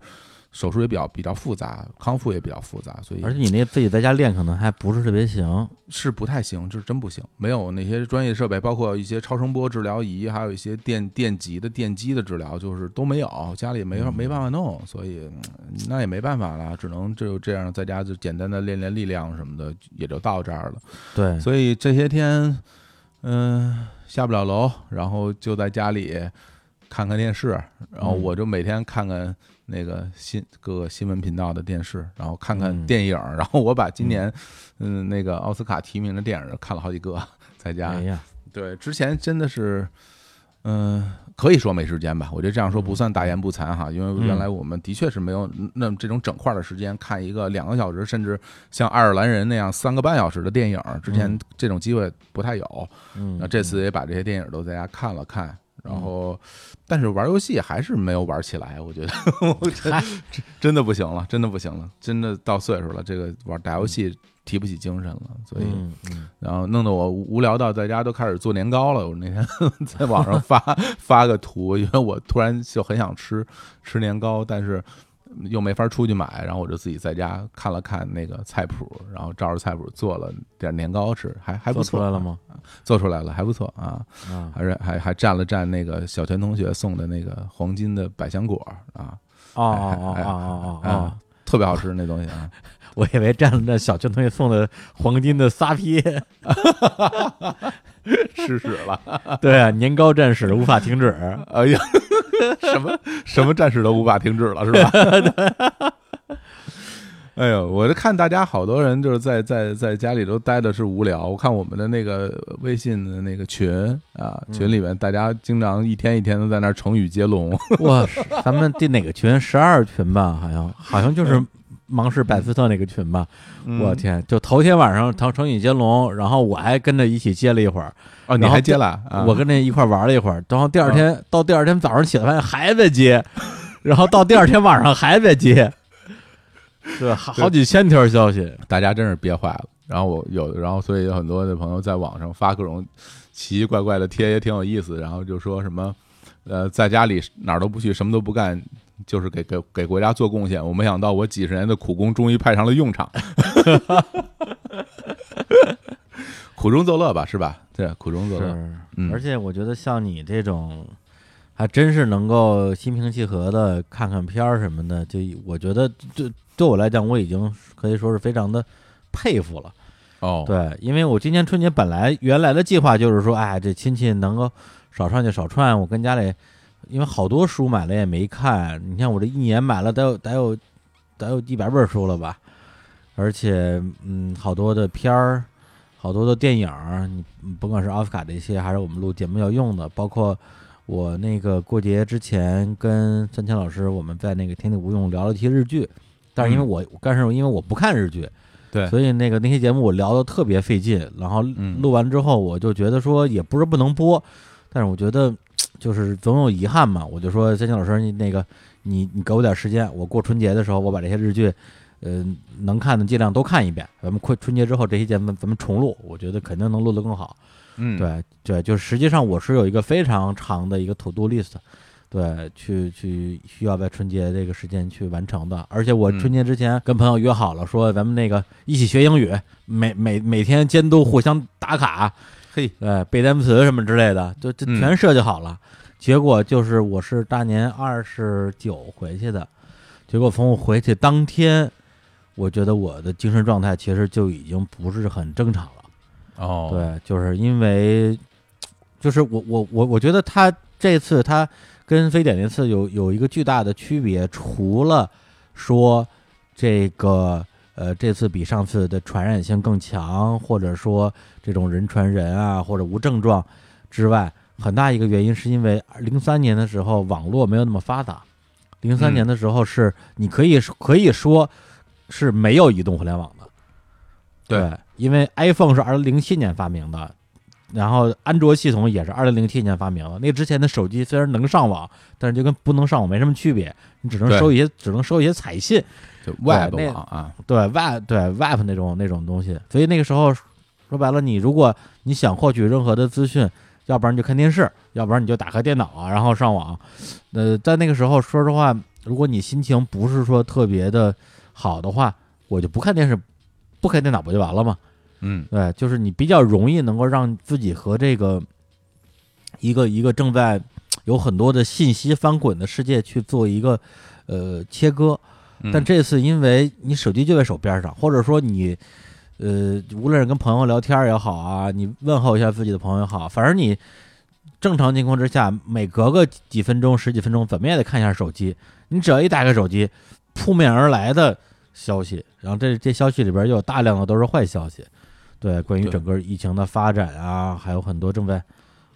手术也比较比较复杂，康复也比较复杂，所以而且你那自己在家练可能还不是特别行。是不太行，就是真不行。没有那些专业设备，包括一些超声波治疗仪，还有一些电电极的电击的治疗，就是都没有，家里没法没办法弄，所以嗯那也没办法了，只能就这样在家就简单的练练力量什么的，也就到这儿了。对，所以这些天，嗯、下不了楼，然后就在家里看看电视，然后嗯我就每天看看那个新各个新闻频道的电视，然后看看嗯电影，然后我把今年嗯那个奥斯卡提名的电影看了好几个，在家。对，之前真的是，嗯、可以说没时间吧。我觉得这样说不算大言不惭哈，因为原来我们的确是没有那这种整块的时间看一个两个小时，甚至像爱尔兰人那样三个半小时的电影。之前嗯这种机会不太有，嗯，那这次也把这些电影都在家看了看。然后，但是玩游戏还是没有玩起来，我觉得，真真的不行了，真的不行了，真的到岁数了，这个玩打游戏提不起精神了，所以，然后弄得我无聊到在家都开始做年糕了。我那天 在网上发发个图，因为我突然就很想吃吃年糕，但是又没法出去买，然后我就自己在家看了看那个菜谱，然后照着菜谱做了点年糕吃，还还不错。做出来了？吗？做出来了，还不错啊，啊，还是还还蘸了蘸那个小泉同学送的那个黄金的百香果啊，哦哦哦哦哦哦啊，特别好吃那东西啊。我以为蘸了蘸小泉同学送的黄金的撒撇，吃屎了！对啊，年糕战士无法停止。哎呀，什么什么战士都无法停止了，是吧？哎呦，我就看大家好多人就是在在在家里都待的是无聊。我看我们的那个微信的那个群啊，群里面大家经常一天一天都在那儿成语接龙。哇，咱们第哪个群？十二群吧，好像好像就是芒市百斯特那个群吧。我天，就头天晚上成成语接龙，然后我还跟着一起接了一会儿，哦，你还接了？啊我跟着一块儿玩了一会儿，然后第二天、到第二天早上起来发现还在接，然后到第二天晚上还在接，对，好好几千条消息。大家真是憋坏了。然后我有，然后所以有很多的朋友在网上发各种奇奇怪怪的贴，也挺有意思。然后就说什么，呃，在家里哪儿都不去，什么都不干，就是给给给国家做贡献。我没想到我几十年的苦功终于派上了用场。苦中作乐吧，是吧？对，苦中作乐。嗯而且我觉得像你这种，还真是能够心平气和的看看片儿什么的，就我觉得对对我来讲，我已经可以说是非常的佩服了。哦，对，因为我今年春节本来原来的计划就是说，哎，这亲戚能够少串就少串，我跟家里，因为好多书买了也没看，你看我这一年买了得有得有得有一百本书了吧，而且嗯，好多的片儿，好多的电影儿，你甭管是奥斯卡这些，还是我们录节目要用的，包括我那个过节之前跟三千老师我们在那个天地无用聊了一些日剧，但是因为嗯我，但是因为我不看日剧。对所以那个那些节目我聊的特别费劲，然后嗯录完之后我就觉得说也不是不能播，但是我觉得就是总有遗憾嘛，我就说三千老师你那个你你给我点时间，我过春节的时候我把这些日剧，呃能看的尽量都看一遍，咱们快春节之后这些节目咱们重录，我觉得肯定能录得更好。嗯，对对，就是实际上我是有一个非常长的一个 to do list，对，去去需要在春节这个时间去完成的。而且我嗯春节之前跟朋友约好了，说咱们那个一起学英语，每每每天监督互相打卡，嘿，对，背单词什么之类的，就这嗯全设计好了。结果就是我是大年二十九回去的，结果从我回去当天，我觉得我的精神状态其实就已经不是很正常了。哦，，对，就是因为，就是我我我我觉得他这次他跟非典那次有有一个巨大的区别，除了说这个呃这次比上次的传染性更强，或者说这种人传人啊或者无症状之外，很大一个原因是因为零三年的时候网络没有那么发达，零三嗯年的时候是你可以可以说是没有移动互联网的。对因为 iPhone 是二零零七年发明的，然后安卓系统也是二零零七年发明的。那之前的手机虽然能上网，但是就跟不能上网没什么区别，你只能收一些，只能收一些彩信，就 Web 那网啊，对 Web 对 Web 那种那种东西。所以那个时候说白了，你如果你想获取任何的资讯，要不然你就看电视，要不然你就打开电脑啊，然后上网。呃，在那个时候，说实话，如果你心情不是说特别的好的话，我就不看电视，不开电脑不就完了吗？嗯对，就是你比较容易能够让自己和这个一个一个正在有很多的信息翻滚的世界去做一个呃切割。嗯，但这次因为你手机就在手边上，或者说你呃无论是跟朋友聊天也好啊，你问候一下自己的朋友也好，反正你正常情况之下，每隔个几分钟、十几分钟，怎么也得看一下手机。你只要一打开手机，扑面而来的消息，然后这这消息里边又有大量的都是坏消息，对，关于整个疫情的发展啊，还有很多正在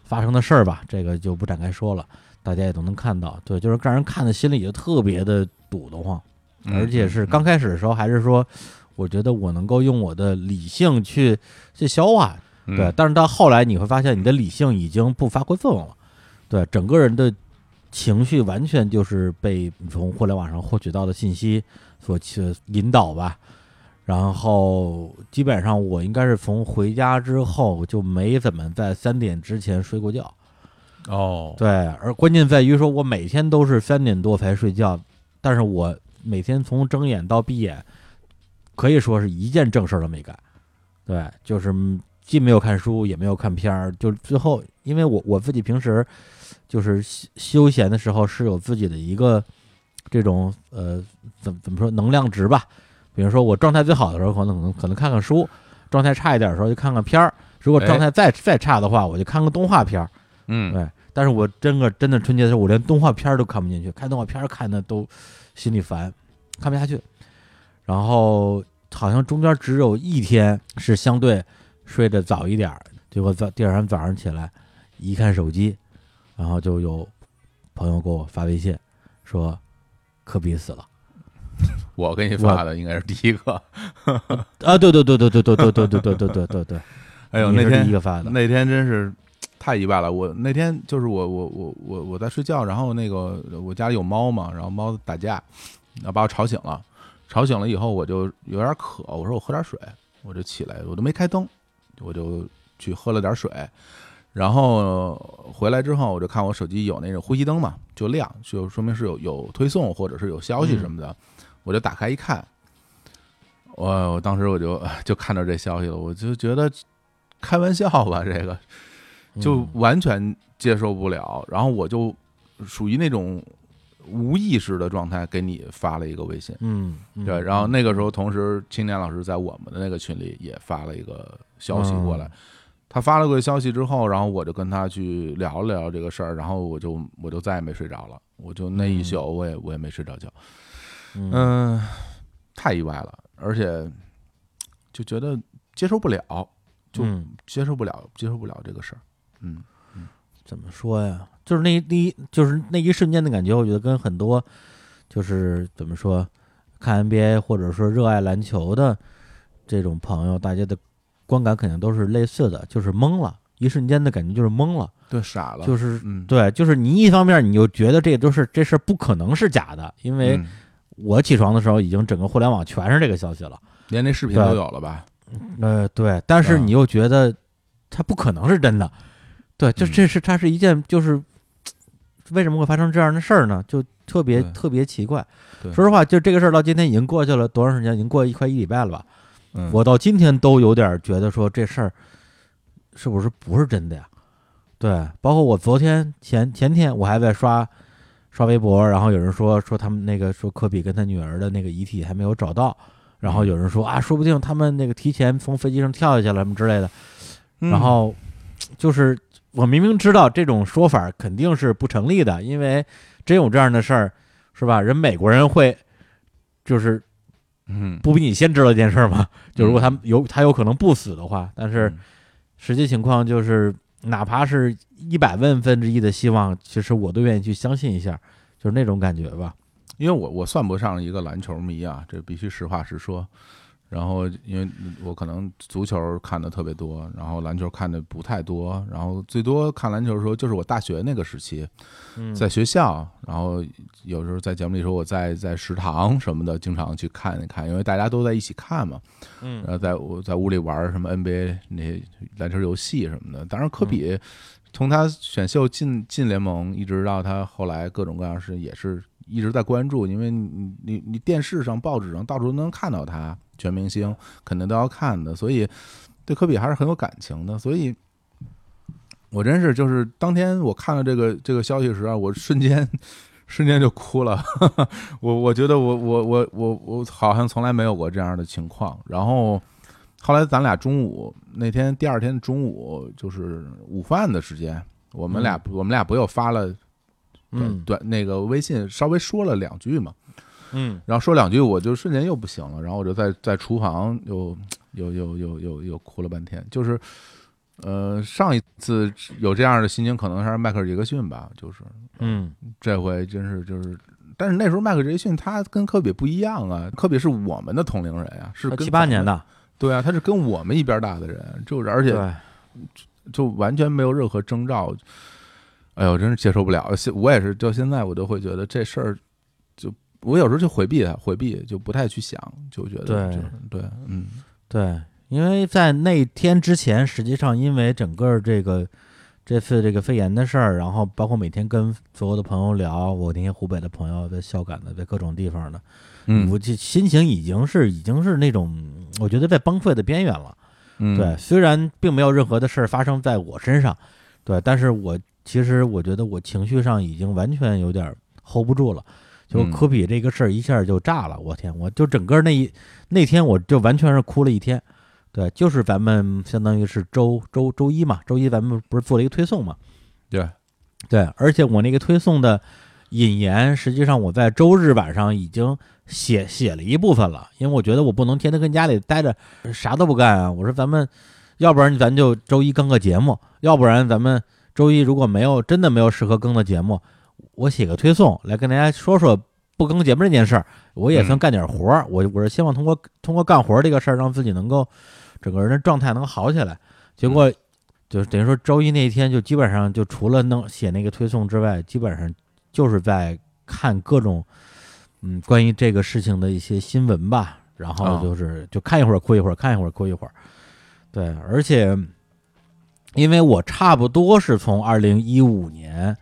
发生的事儿吧，这个就不展开说了，大家也都能看到。对，就是让人看的心里就特别的堵得慌。嗯而且是嗯刚开始的时候，还是说，我觉得我能够用我的理性去去消化，嗯对。但是到后来你会发现，你的理性已经不发挥作用了，对，整个人的情绪完全就是被从互联网上获取到的信息所去引导吧。然后基本上我应该是从回家之后就没怎么在三点之前睡过觉，哦，对，而关键在于说，我每天都是三点多才睡觉，但是我每天从睁眼到闭眼，可以说是一件正事儿都没干。对，就是既没有看书，也没有看片儿，就最后，因为我我自己平时就是休休闲的时候是有自己的一个这种呃怎怎么说能量值吧。比如说我状态最好的时候，可能可能可能看看书；状态差一点的时候就看看片儿。如果状态再再差的话，我就看个动画片儿。嗯，对，但是我真个真的春节的时候，我连动画片儿都看不进去，看动画片儿看的都心里烦，看不下去。然后好像中间只有一天是相对睡得早一点儿，结果早第二天早上起来一看手机，然后就有朋友给我发微信说科比死了我给你发的应该是第一个。啊！对对对对对对对对对对对对对对，哎呦，你是第一那天个发的，那天真是太意外了。我那天就是我我我我我在睡觉，然后那个我家里有猫嘛，然后猫打架，然后把我吵醒了。吵醒了以后，我就有点渴，我说我喝点水，我就起来，我都没开灯，我就去喝了点水。然后回来之后，我就看我手机有那个呼吸灯嘛，就亮，就说明是有有推送或者是有消息什么的。我就打开一看，我我当时我就 就看到这消息了，我就觉得开玩笑吧？这个就嗯完全接受不了。然后我就属于那种无意识的状态，给你发了一个微信。嗯，嗯对，然后那个时候，同时青年老师在我们的那个群里也发了一个消息过来。嗯他发了个消息之后，然后我就跟他去聊了聊这个事儿，然后我就我就再也没睡着了，我就那一嗯宿我也我也没睡着觉，嗯。嗯、太意外了，而且就觉得接受不了，就嗯。接受不了，接受不了这个事儿，嗯怎么说呀？就是那那一就是那一瞬间的感觉，我觉得跟很多就是怎么说看 NBA 或者说热爱篮球的这种朋友，大家的观感肯定都是类似的，就是懵了，一瞬间的感觉就是懵了，对，傻了，就是嗯，对，就是你一方面你就觉得这都是这事儿不可能是假的，因为嗯。我起床的时候已经整个互联网全是这个消息了，连那视频都有了吧？呃，对，但是啊你又觉得它不可能是真的，对，就嗯。这是它是一件就是为什么会发生这样的事儿呢？就特别特别奇怪。说实话，就这个事儿到今天已经过去了多长时间？已经过一快一礼拜了吧？嗯，我到今天都有点觉得说这事儿是不是不是真的呀？对，包括我昨天前前天我还在刷刷微博，然后有人说说他们那个说科比跟他女儿的那个遗体还没有找到，然后有人说啊，说不定他们那个提前从飞机上跳下去了什么之类的，嗯然后就是我明明知道这种说法肯定是不成立的，因为真有这样的事儿，是吧？人美国人会就是嗯，不比你先知道这件事儿吗？就如果他有他有可能不死的话，但是嗯实际情况就是，哪怕是一百万分之一的希望，其实我都愿意去相信一下，就是那种感觉吧。因为我我算不上一个篮球迷啊，这必须实话实说。然后，因为我可能足球看的特别多，然后篮球看的不太多，然后最多看篮球的时候就是我大学那个时期，嗯在学校，然后有时候在节目里说我在在食堂什么的，经常去看一看，因为大家都在一起看嘛。嗯然后在我在屋里玩什么 NBA 那些篮球游戏什么的。当然，科比从他选秀进进联盟，一直到他后来各种各样的事，也是一直在关注，因为你你你电视上、报纸上到处都能看到他，全明星肯定都要看的，所以对科比还是很有感情的。所以，我真是就是当天我看了这个这个消息时啊，我瞬间。瞬间就哭了，我我觉得我我我我我好像从来没有过这样的情况。然后后来咱俩中午那天第二天中午就是午饭的时间，我们俩、我们俩不又发了短嗯短那个微信，稍微说了两句嘛。嗯然后说两句，我就瞬间又不行了，然后我就在在厨房 又又又又又又哭了半天。就是呃，上一次有这样的心情，可能还是迈克尔·杰克逊吧，就是嗯这回真是就是，但是那时候迈克尔·杰克逊他跟科比不一样啊，科比是我们的同龄人啊，是跟七八年，的，对啊，他是跟我们一边大的人，就是而且对，就完全没有任何征兆，哎呦，真是接受不了。现我也是，到现在我都会觉得这事儿，就我有时候就回避它，回避就不太去想，就觉得对就是对，嗯对，因为在那天之前，实际上因为整个这个这次这个肺炎的事儿，然后包括每天跟所有的朋友聊，我那些湖北的朋友在孝感的，在各种地方的，嗯我这心情已经是已经是那种，我觉得在崩溃的边缘了。嗯，对，虽然并没有任何的事儿发生在我身上，对，但是我其实我觉得我情绪上已经完全有点 hold 不住了。就嗯科比这个事儿一下就炸了，我天！我就整个那一那天我就完全是哭了一天。对，就是咱们相当于是周周周一嘛，周一咱们不是做了一个推送嘛？对，对，而且我那个推送的引言，实际上我在周日晚上已经写写了一部分了，因为我觉得我不能天天跟家里待着啥都不干啊。我说咱们，要不然咱就周一更个节目，要不然咱们周一如果没有真的没有适合更的节目，我写个推送来跟大家说说不更节目这件事儿，我也算嗯干点活儿。我我是希望通过通过干活儿这个事儿，让自己能够整个人的状态能好起来。结果就是等于说周一那一天，就基本上就除了弄写那个推送之外，基本上就是在看各种嗯关于这个事情的一些新闻吧。然后哦就是就看一会儿哭一会儿，看一会儿哭一会儿。对，而且因为我差不多是从二零一五年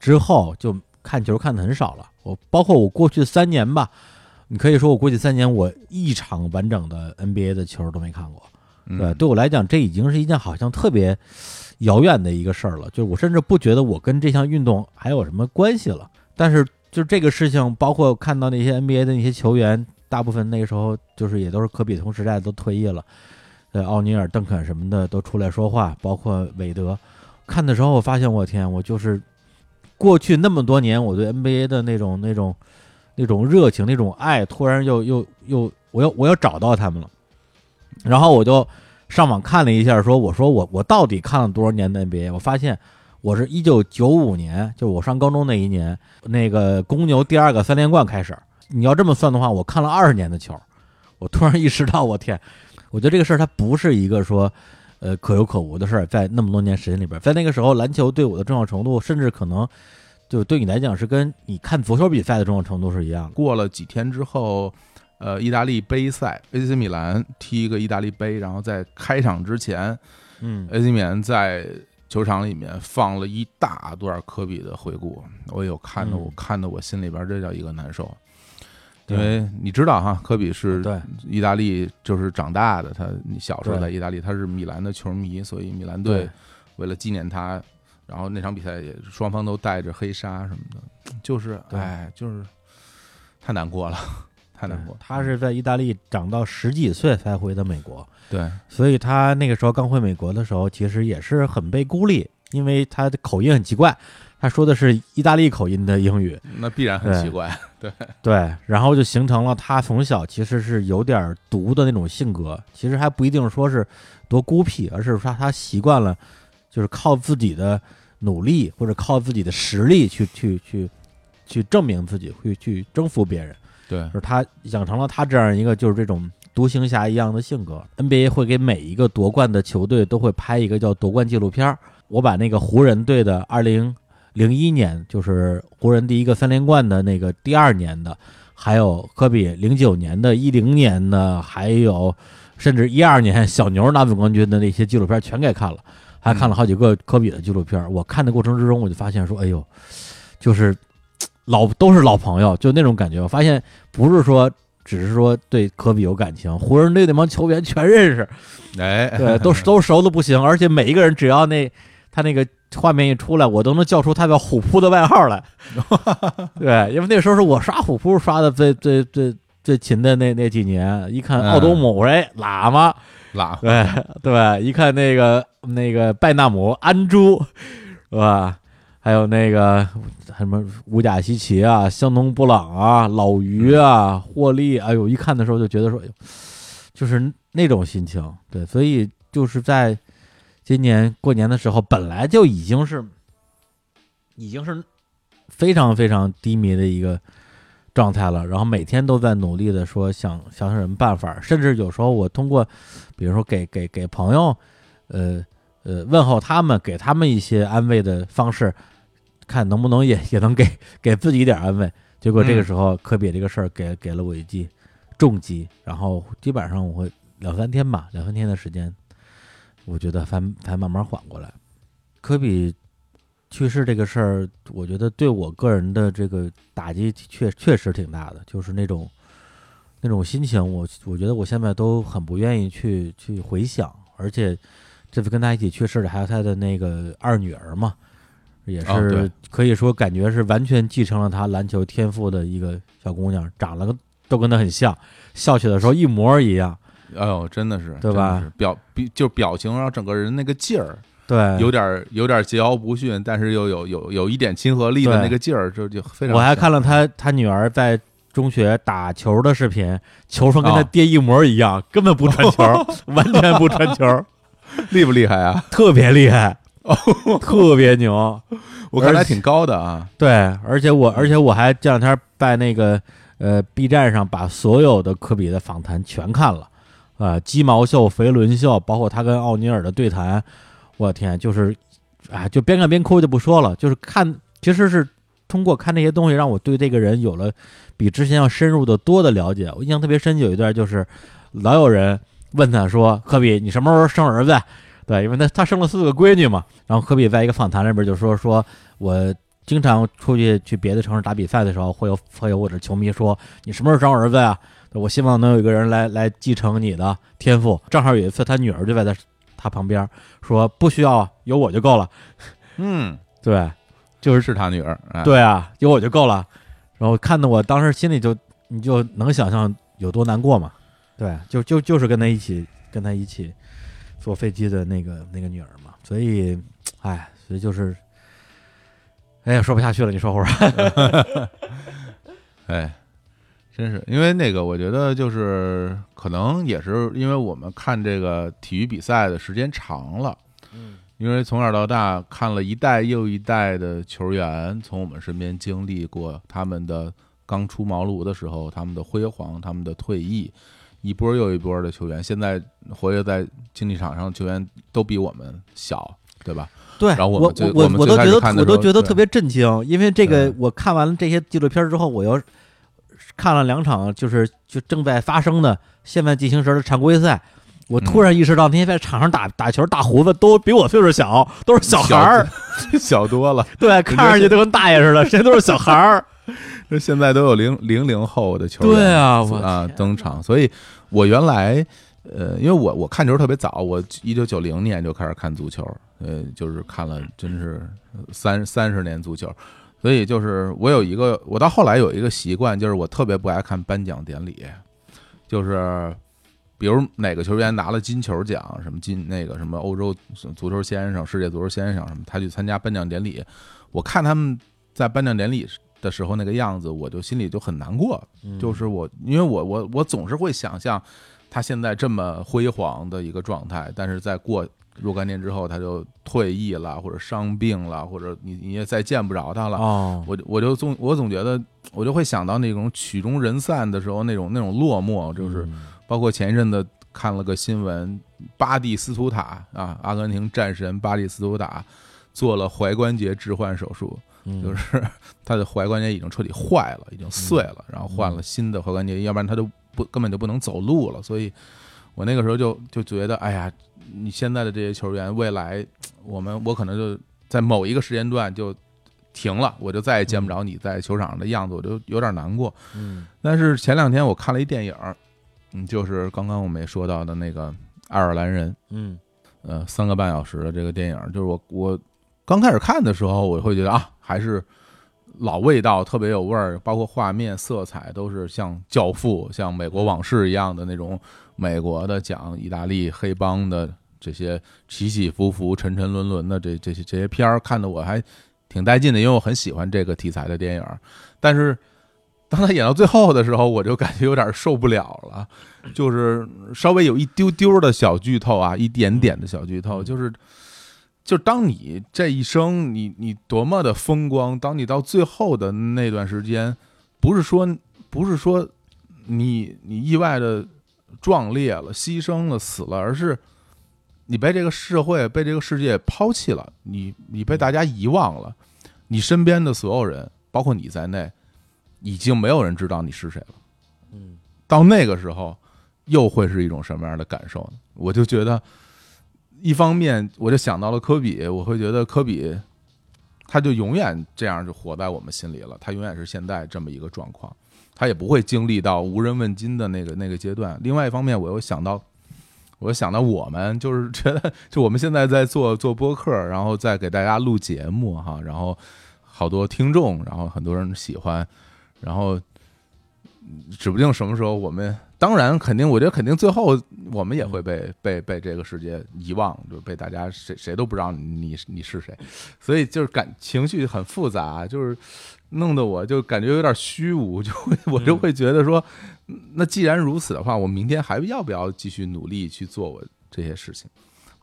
之后就看球看的很少了。我包括我过去三年吧，你可以说我过去三年我一场完整的 NBA 的球都没看过。嗯对，对我来讲，这已经是一件好像特别遥远的一个事儿了。就是我甚至不觉得我跟这项运动还有什么关系了。但是，就这个事情，包括看到那些 NBA 的那些球员，大部分那个时候就是也都是科比同时代都退役了，呃，奥尼尔、邓肯什么的都出来说话，包括韦德。看的时候，我发现，我天，我就是过去那么多年我对 NBA 的那种那种那种热情、那种爱，突然又又又，我要我要找到他们了。然后我就上网看了一下，说我说我我到底看了多少年的 NBA？我发现我是一九九五年，就是我上高中那一年，那个公牛第二个三连冠开始。你要这么算的话，我看了二十年的球。我突然意识到，我天，我觉得这个事儿它不是一个说，呃，可有可无的事儿。在那么多年时间里边，在那个时候，篮球对我的重要程度，甚至可能就对你来讲是跟你看足球比赛的重要程度是一样的。过了几天之后，呃，意大利杯赛，AC 米兰踢一个意大利杯，然后在开场之前嗯，，AC 米兰在球场里面放了一大段科比的回顾，我有看的，嗯我看的我心里边这叫一个难受。因为你知道哈，科比是对意大利就是长大的，他小时候在意大利，他是米兰的球迷，所以米兰队为了纪念他，然后那场比赛也双方都带着黑纱什么的，就是对哎，就是太难过了，太难过。他是在意大利长到十几岁才回的美国，对，所以他那个时候刚回美国的时候，其实也是很被孤立，因为他的口音很奇怪，他说的是意大利口音的英语，那必然很奇怪。对，对，然后就形成了他从小其实是有点独的那种性格，其实还不一定说是多孤僻，而是说他习惯了就是靠自己的努力或者靠自己的实力去去去去证明自己，会去征服别人。对就，是他养成了他这样一个就是这种独行侠一样的性格。NBA 会给每一个夺冠的球队都会拍一个叫夺冠纪录片儿。我把那个湖人队的二零零一年，就是湖人第一个三连冠的那个第二年的，还有科比零九年的、一零年的，还有甚至一二年小牛拿总冠军的那些纪录片全给看了，还看了好几个科比的纪录片。我看的过程之中，我就发现说，哎呦，就是老都是老朋友，就那种感觉。我发现不是说只是说对科比有感情，湖人队那帮球员全认识，哎，对，都都熟的不行，而且每一个人只要那他那个画面一出来，我都能叫出他叫虎扑的外号来。对，因为那时候是我刷虎扑刷的最最最最勤的那那几年，一看奥多姆，哎喇嘛，拉对对，一看那个那个拜纳姆、安珠，是吧？还有那个什么乌贾西奇啊、香农布朗啊、老于啊、霍利，哎呦，一看的时候就觉得说，就是那种心情。对，所以就是在今年过年的时候，本来就已经是已经是非常非常低迷的一个状态了，然后每天都在努力的说想想想什么办法，甚至有时候我通过，比如说给给给朋友，呃呃问候他们，给他们一些安慰的方式，看能不能也也能给 给自己一点安慰。结果这个时候科比这个事儿给给了我一记重击，然后基本上我会两三天吧，两三天的时间，我觉得才才慢慢缓过来。科比去世这个事儿，我觉得对我个人的这个打击确确实挺大的，就是那种那种心情，我我觉得我现在都很不愿意去去回想，而且这次跟他一起去世的还有他的那个二女儿嘛，也是可以说感觉是完全继承了他篮球天赋的一个小姑娘，长得都跟他很像，笑起来的时候一模一样，哎呦，真的是，对吧？表比就表情，然后整个人那个劲儿，对，有点儿有点儿桀骜不驯，但是又有有有一点亲和力的那个劲儿，就就非常。我还看了他他女儿在中学打球的视频，球风跟他哦爹一模一样，根本不传球，完全不传球，厉不厉害啊？特别厉害，特别牛。我看来挺高的啊。对，而且我而且我还这两天在那个呃 B 站上把所有的科比的访谈全看了，啊、鸡毛秀、肥伦秀，包括他跟奥尼尔的对谈，我天，就是啊，就边看边哭就不说了，就是看，其实是通过看这些东西，让我对这个人有了比之前要深入的多的了解。我印象特别深，有一段就是老有人问他说：“科比，你什么时候生儿子？”对，因为他他生了四个闺女嘛。然后科比在一个访谈里边就说：“说我经常出去去别的城市打比赛的时候，会有会有我的球迷说：“你什么时候生儿子呀？我希望能有一个人来来继承你的天赋。”正好有一次，他女儿就在他他旁边说：“不需要，有我就够了。嗯，”对，就是是他女儿，哎，对啊，有我就够了。然后看的我当时心里就你就能想象有多难过嘛。对，就就就是跟他一起跟他一起坐飞机的那个那个女儿嘛。所以，哎，所以就是，哎呀，说不下去了，你说会儿。哎，真是，因为那个，我觉得就是可能也是因为我们看这个体育比赛的时间长了，嗯因为从小到大看了一代又一代的球员从我们身边经历过他们的刚出茅庐的时候，他们的辉煌，他们的退役，一波又一波的球员，现在活跃在竞技场上的球员都比我们小，对吧？对，然后我我我我都觉得我都觉得特别震惊，因为这个我看完了这些纪录片之后，我又看了两场，就是就正在发生的现在进行时的常规赛。我突然意识到，那些在场上打打球大胡子都比我岁数小，都是小孩儿，小多了。对，看上去都跟大爷似的，谁都是小孩儿。那现在都有零零零后的球员对啊我啊登场，所以我原来呃，因为我我看球特别早，我一九九零年就开始看足球，呃，就是看了真是三三十年足球，所以就是我有一个，我到后来有一个习惯，就是我特别不爱看颁奖典礼，就是。比如哪个球员拿了金球奖，什么金那个什么欧洲足球先生、世界足球先生什么，他去参加颁奖典礼，我看他们在颁奖典礼的时候那个样子，我就心里就很难过。就是我，因为我我我总是会想象他现在这么辉煌的一个状态，但是在过若干年之后他就退役了，或者伤病了，或者你你也再见不着他了。哦，我我就总我总觉得我就会想到那种曲终人散的时候那种那种落寞，就是嗯包括前一阵子看了个新闻，巴蒂斯图塔啊，阿根廷战神巴蒂斯图塔做了踝关节置换手术，嗯就是 他的踝关节已经彻底坏了，已经碎了，然后换了新的踝关节，要不然他就不根本就不能走路了。所以我那个时候就就觉得，哎呀，你现在的这些球员，未来我们我可能就在某一个时间段就停了，我就再也见不着你在球场上的样子，我就有点难过。嗯。但是前两天我看了一电影，嗯，就是刚刚我们也说到的那个爱尔兰人，嗯。呃，三个半小时的这个电影，就是我我刚开始看的时候，我会觉得啊，还是老味道，特别有味儿，包括画面、色彩都是像《教父》、像《美国往事》一样的那种美国的讲意大利黑帮的这些起起伏伏、沉沉沦沦的这这些这些片儿，看得我还挺带劲的，因为我很喜欢这个题材的电影。但是当他演到最后的时候，我就感觉有点受不了了，就是稍微有一丢丢的小剧透啊，一点点的小剧透，就是。就当你这一生，你你多么的风光，当你到最后的那段时间，不是说不是说你你意外的壮烈了、牺牲了、死了，而是你被这个社会、被这个世界抛弃了，你你被大家遗忘了，你身边的所有人，包括你在内，已经没有人知道你是谁了。嗯到那个时候，又会是一种什么样的感受呢？我就觉得，一方面我就想到了科比，我会觉得科比，他就永远这样就活在我们心里了，他永远是现在这么一个状况，他也不会经历到无人问津的那个那个阶段。另外一方面，我又想到，我想到我们就是觉得，就我们现在在做做播客，然后再给大家录节目哈，然后好多听众，然后很多人喜欢，然后。指不定什么时候我们，当然肯定，我觉得肯定最后我们也会被被被这个世界遗忘，就被大家谁谁都不知道你你是谁，所以就是感情绪很复杂，就是弄得我就感觉有点虚无，就会我就会觉得说，那既然如此的话，我明天还要不要继续努力去做我这些事情？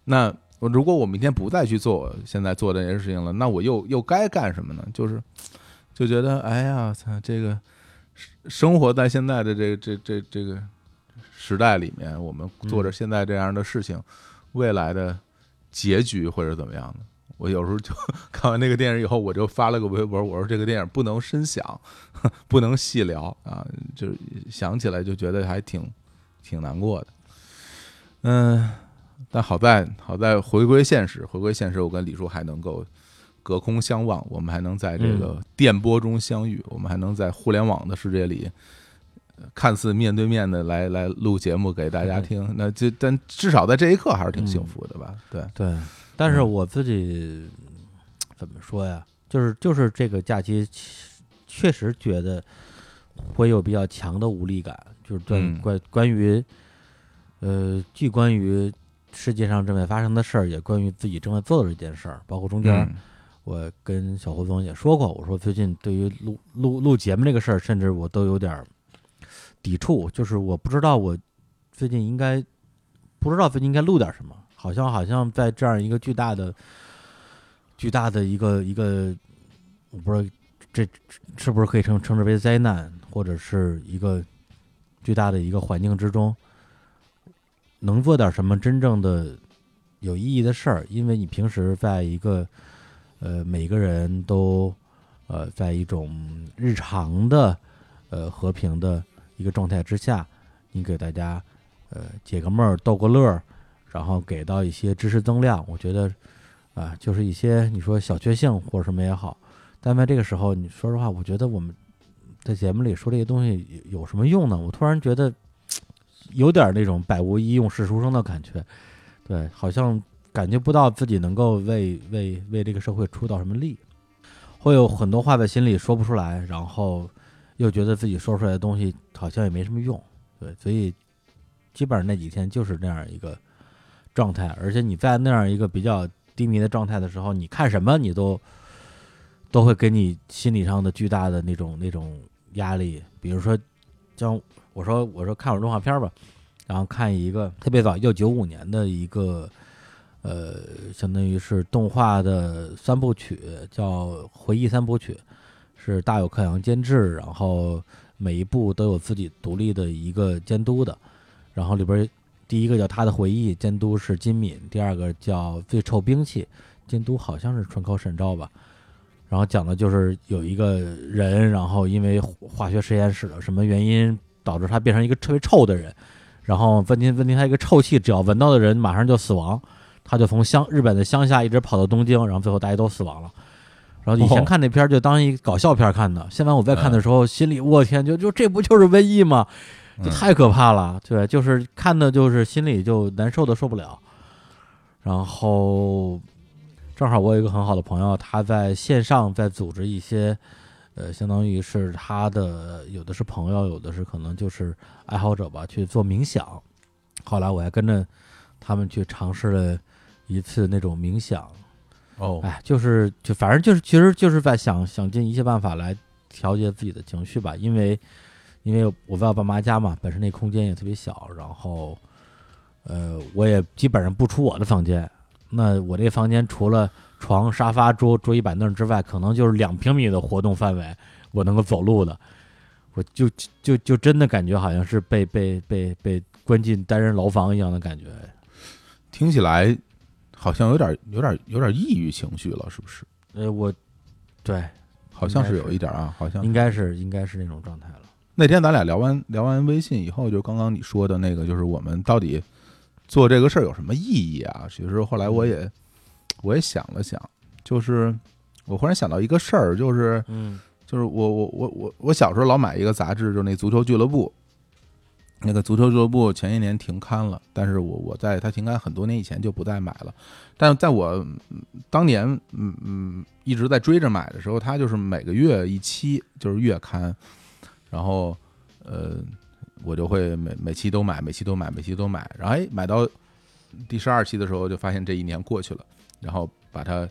那我如果我明天不再去做我现在做的这些事情了，那我又又该干什么呢？就是就觉得，哎呀，操，这个。生活在现在的这这这这个时代里面，我们做着现在这样的事情，未来的结局会是怎么样的？我有时候就 看完那个电影以后，我就发了个微博，我说这个电影不能深想，不能细聊啊，就想起来就觉得还挺挺难过的。嗯，但好在好在回归现实，回归现实，我跟李叔还能够隔空相望，我们还能在这个电波中相遇，我们还能在互联网的世界里。呃看似面对面的来来录节目给大家听，那就但至少在这一刻还是挺幸福的吧？对，对，但是我自己怎么说呀？就是就是这个假期确实觉得会有比较强的无力感，就是关嗯关关于呃，既关于世界上正在发生的事儿，也关于自己正在做的这件事儿，包括中间我跟小胡总也说过，我说最近对于录录录节目这个事儿，甚至我都有点儿抵触，就是我不知道我最近应该不知道最近应该录点什么，好像好像在这样一个巨大的巨大的一个一个，我不知道这是不是可以称称之为灾难，或者是一个巨大的一个环境之中，能做点什么真正的有意义的事儿，因为你平时在一个呃每个人都呃在一种日常的呃和平的一个状态之下，你给大家呃解个闷儿、逗个乐儿，然后给到一些知识增量，我觉得啊、就是一些你说小确幸或者什么也好，但在这个时候，你说实话，我觉得我们在节目里说这些东西有有什么用呢？我突然觉得有点那种百无一用是书生的感觉，对，好像感觉不到自己能够为为为这个社会出到什么力，会有很多话在心里说不出来，然后又觉得自己说出来的东西好像也没什么用，对，所以基本上那几天就是那样一个状态，而且你在那样一个比较低迷的状态的时候，你看什么你都都会给你心理上的巨大的那种那种压力，比如说像我说我说看会动画片吧，然后看一个特别早，一九九五年的一个呃，相当于是动画的三部曲，叫《回忆三部曲》，是大有克洋监制，然后每一部都有自己独立的一个监督的，然后里边第一个叫他的回忆，监督是金敏；第二个叫最臭兵器，监督好像是川口审昭吧。然后讲的就是有一个人，然后因为化学实验室的什么原因，导致他变成一个特别臭的人。然后问题问题，他一个臭气，只要闻到的人马上就死亡。他就从乡日本的乡下一直跑到东京，然后最后大家都死亡了。然后以前哦看那片儿就当一搞笑片儿看的，现在我在看的时候，心里我天，就就这不就是瘟疫吗？太可怕了。对，就是看的就是心里就难受的受不了。然后正好我有一个很好的朋友，他在线上在组织一些，呃，相当于是他的有的是朋友，有的是可能就是爱好者吧，去做冥想。后来我还跟着他们去尝试了一次那种冥想，哦，哎，就是就反正就是其实就是在想想尽一切办法来调节自己的情绪吧，因为因为我在我爸妈家嘛，本身那空间也特别小，然后呃我也基本上不出我的房间，那我这房间除了床、沙发、桌、桌椅板凳之外，可能就是两平米的活动范围，我能够走路的，我就就就真的感觉好像是被被被被关进单人牢房一样的感觉。听起来好像有点有点有点抑郁情绪了，是不是？呃，我对好像是有一点啊，好像应该是应该是那种状态了。那天咱俩聊完聊完微信以后，就刚刚你说的那个，就是我们到底做这个事儿有什么意义啊？其实后来我也我也想了想，就是我忽然想到一个事儿，就是嗯就是我我我我我小时候老买一个杂志，就是那足球俱乐部。那个足球俱乐部前一年停刊了，但是我我在它停刊很多年以前就不再买了，但是在我当年嗯嗯一直在追着买的时候，它就是每个月一期，就是月刊，然后呃我就会每每期都买，每期都买，每期都买，然后哎买到第十二期的时候，就发现这一年过去了，然后把它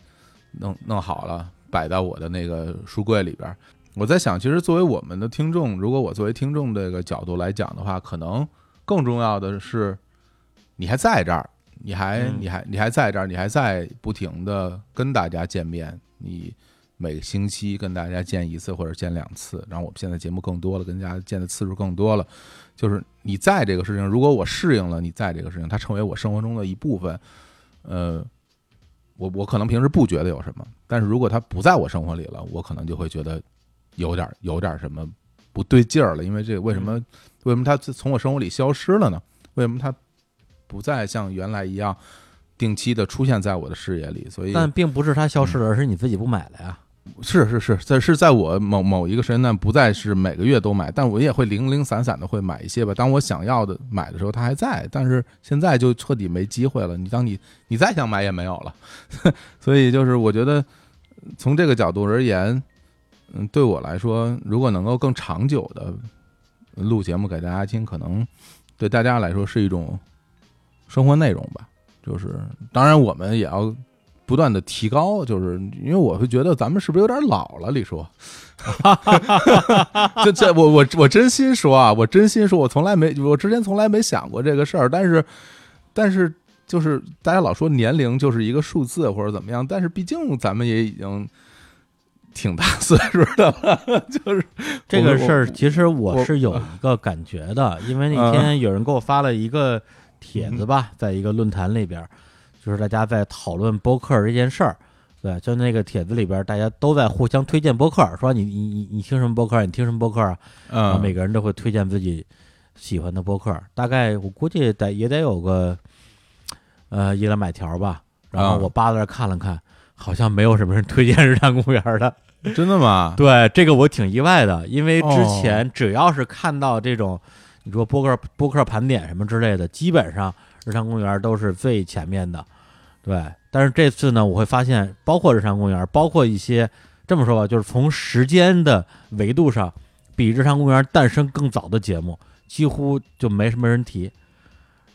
弄弄好了，摆到我的那个书柜里边。我在想，其实作为我们的听众，如果我作为听众这个角度来讲的话，可能更重要的是，你还在这儿，你还嗯。你还你还在这儿，你还在不停的跟大家见面，你每个星期跟大家见一次或者见两次，然后我们现在节目更多了，跟大家见的次数更多了，就是你在这个事情，如果我适应了你在这个事情，它成为我生活中的一部分，呃，我我可能平时不觉得有什么，但是如果它不在我生活里了，我可能就会觉得有点有点什么不对劲儿了，因为这个为什么为什么它从我生活里消失了呢？为什么它不再像原来一样定期的出现在我的视野里，所以但并不是它消失了，而是你自己不买了呀。是是是，在是在我某某一个时间段不再是每个月都买，但我也会零零散散的会买一些吧。当我想要的买的时候，它还在，但是现在就彻底没机会了。你当你你再想买也没有了，所以就是我觉得从这个角度而言，嗯，对我来说，如果能够更长久的录节目给大家听，可能对大家来说是一种生活内容吧。就是当然我们也要。不断的提高，就是因为我会觉得咱们是不是有点老了？李叔，这这我我我真心说啊，我真心说，我从来没我之前从来没想过这个事儿，但是但是就是大家老说年龄就是一个数字或者怎么样，但是毕竟咱们也已经挺大岁数的了，就是这个事儿，其实我是有一个感觉的，因为那天有人给我发了一个帖子吧，在一个论坛里边。就是大家在讨论播客这件事儿，对，就那个帖子里边，大家都在互相推荐播客，说你你你你听什么播客？你听什么播客啊？嗯，每个人都会推荐自己喜欢的播客，大概我估计得也得有个呃一两百条吧。然后我扒在那看了看，好像没有什么人推荐日坛公园的，真的吗？对，这个我挺意外的，因为之前只要是看到这种你说播客播客盘点什么之类的，基本上日坛公园都是最前面的。对，但是这次呢，我会发现，包括日常公园，包括一些这么说吧，就是从时间的维度上，比日常公园诞生更早的节目，几乎就没什么人提。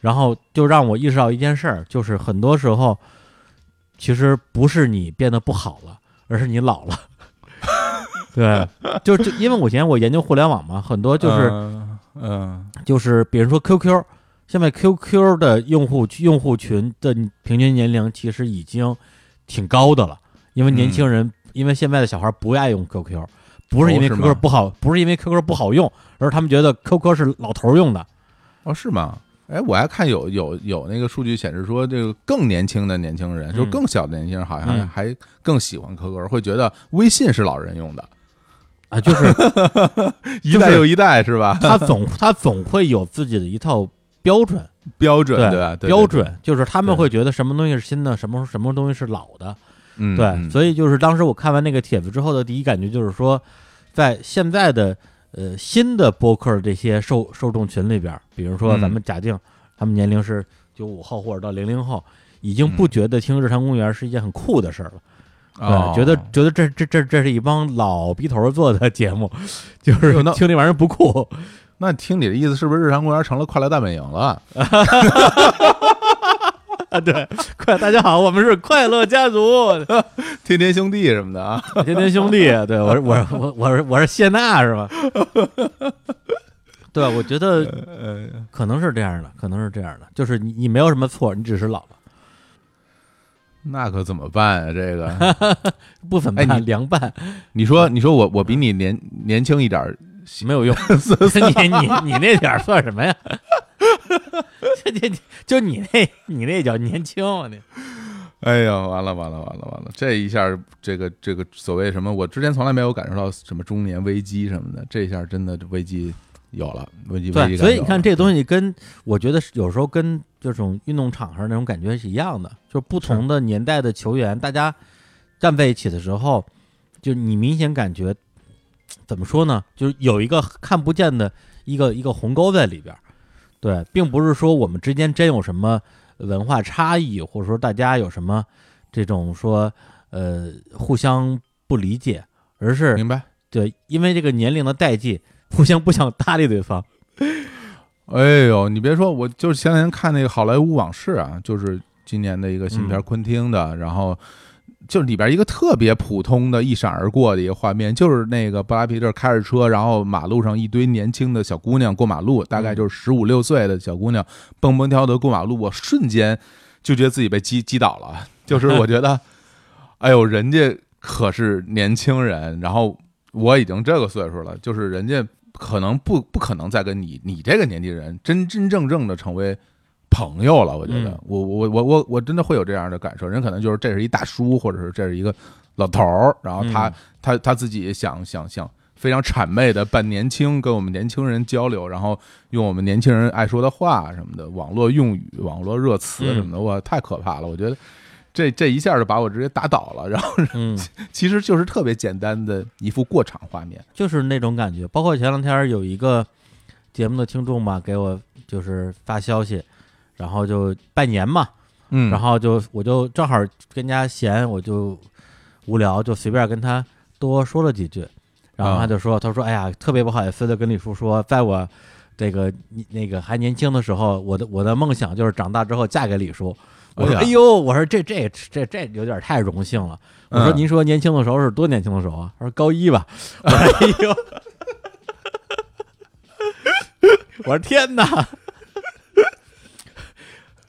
然后就让我意识到一件事儿，就是很多时候，其实不是你变得不好了，而是你老了。对，就就因为我以前我研究互联网嘛，很多就是，嗯，就是比如说 QQ。现在 QQ 的用户用户群的平均年龄其实已经挺高的了，因为年轻人，因为现在的小孩不爱用 QQ，不是因为 QQ 不好，不是因为 QQ 不好用，而是他们觉得 QQ 是老头用的。哦，是吗？哎，我还看有有有那个数据显示说，这个更年轻的年轻人，就更小的年轻人，好像还更喜欢 QQ，会觉得微信是老人用的啊，就是 一代又一代，是吧？他总他总会有自己的一套。标准，标准，对吧？标准就是他们会觉得什么东西是新的，什么什么东西是老的，嗯，对。所以就是当时我看完那个帖子之后的第一感觉就是说，在现在的呃新的播客这些受受众群里边，比如说咱们假定他们年龄是九五后或者到零零后，已经不觉得听日常公园是一件很酷的事儿了，对，觉得觉得这这这这是一帮老逼头做的节目，就是听那玩意儿不酷。那听你的意思，是不是日常公园成了快乐大本营了？啊，对，快，大家好，我们是快乐家族，天天兄弟什么的啊，天天兄弟，对我，我，我，我是我是谢娜是吧？对，我觉得可能是这样的，可能是这样的，就是你你没有什么错，你只是老了。那可怎么办啊？这个不怎么办，凉拌。你说，你说我我比你年年轻一点。没有用，你你你那点算什么呀？就就就你那，你那叫年轻啊！你，哎呀，完了完了完了完了！这一下，这个这个所谓什么，我之前从来没有感受到什么中年危机什么的，这一下真的危机有了，危机危机。所以你看，这东西跟我觉得有时候跟这种运动场上那种感觉是一样的，就是不同的年代的球员，大家站在一起的时候，就你明显感觉。怎么说呢？就是有一个看不见的一个一个鸿沟在里边，对，并不是说我们之间真有什么文化差异，或者说大家有什么这种说呃互相不理解，而是明白对，因为这个年龄的代际，互相不想搭理对方。哎呦，你别说，我就是前两天看那个《好莱坞往事》啊，就是今年的一个新片，昆汀的，然后。就里边一个特别普通的一闪而过的一个画面，就是那个布拉皮特开着车，然后马路上一堆年轻的小姑娘过马路，大概就是十五六岁的小姑娘蹦蹦跳跳过马路，我瞬间就觉得自己被击击倒了。就是我觉得，哎呦，人家可是年轻人，然后我已经这个岁数了，就是人家可能不不可能再跟你你这个年纪人真真正正的成为。朋友了，我觉得，我我我我我真的会有这样的感受。人可能就是这是一大叔，或者是这是一个老头儿，然后他他他自己想想想非常谄媚的扮年轻，跟我们年轻人交流，然后用我们年轻人爱说的话什么的，网络用语、网络热词什么的，哇，太可怕了！我觉得这这一下就把我直接打倒了。然后嗯，其实就是特别简单的一幅过场画面。就是那种感觉。包括前两天有一个节目的听众吧，给我就是发消息，然后就拜年嘛，嗯然后就我就正好跟家闲，我就无聊，就随便跟他多说了几句，然后啊他就说，他说，哎呀，特别不好意思的跟李叔说，在我这个那个还年轻的时候，我的我的梦想就是长大之后嫁给李叔。我说，哎呦，我说这这这这有点太荣幸了。我说，嗯您说年轻的时候是多年轻的时候啊？他说高一吧。我说，哎呦，我说天哪！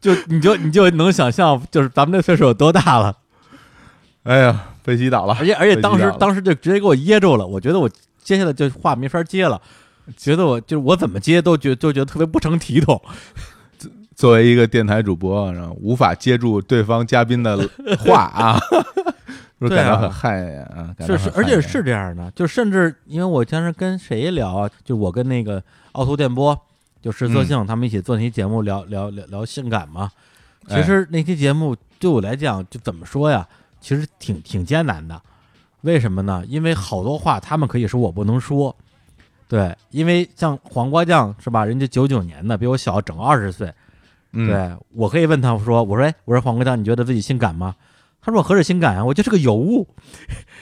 就你就你就能想象，就是咱们这岁数有多大了，哎呀，被击倒了，而且而且当时当时就直接给我噎住了，我觉得我接下来就话没法接了，觉得我就我怎么接都觉都觉得特别不成体统，作为一个电台主播，然后无法接住对方嘉宾的话啊，说对啊感到很汗颜啊，感到是是，而且是这样的，就甚至因为我当时跟谁聊啊，就我跟那个凹凸电波，就石泽性他们一起做那期节目聊聊聊聊性感嘛，其哎实那期节目对我来讲，就怎么说呀，其实挺挺艰难的。为什么呢？因为好多话他们可以说，我不能说。对，因为像黄瓜酱是吧？人家九九年的，比我小整二十岁。嗯，对我可以问他说：“我说，哎，我说黄瓜酱，你觉得自己性感吗？”他说：“我何止性感啊，我就是个尤物。”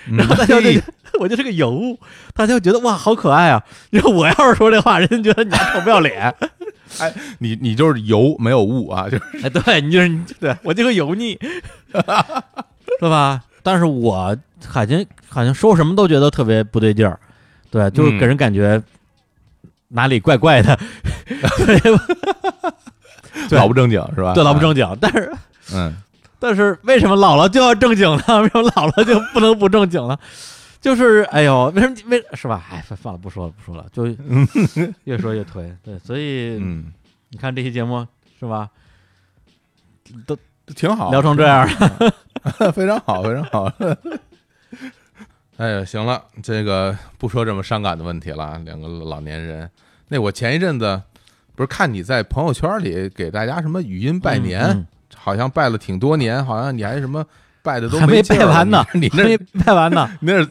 嗯然后大家就 我就是个尤物，大家就觉得哇，好可爱啊！你说我要是说这话，人家觉得你还臭不要脸。哎你你就是油没有物啊，就是 哎，对你就是你对我就个油腻，是吧？但是我好像好像说什么都觉得特别不对劲儿，对，就是给人感觉哪里怪怪的，对老不正经是吧？对，老不正经。但是嗯，但是为什么老了就要正经呢？为什么老了就不能不正经了？就是哎呦，为什么为是吧？哎，算算了，不说了，不说了，就 越说越颓。对，所以、嗯你看这期节目是吧？都，挺好，聊成这样，非常好，非常好。哎呀，行了，这个不说这么伤感的问题了。两个老年人，那我前一阵子不是看你在朋友圈里给大家什么语音拜年，嗯好像拜了挺多年，好像你还什么拜的都还没拜完呢，你那 没那拜完呢。那是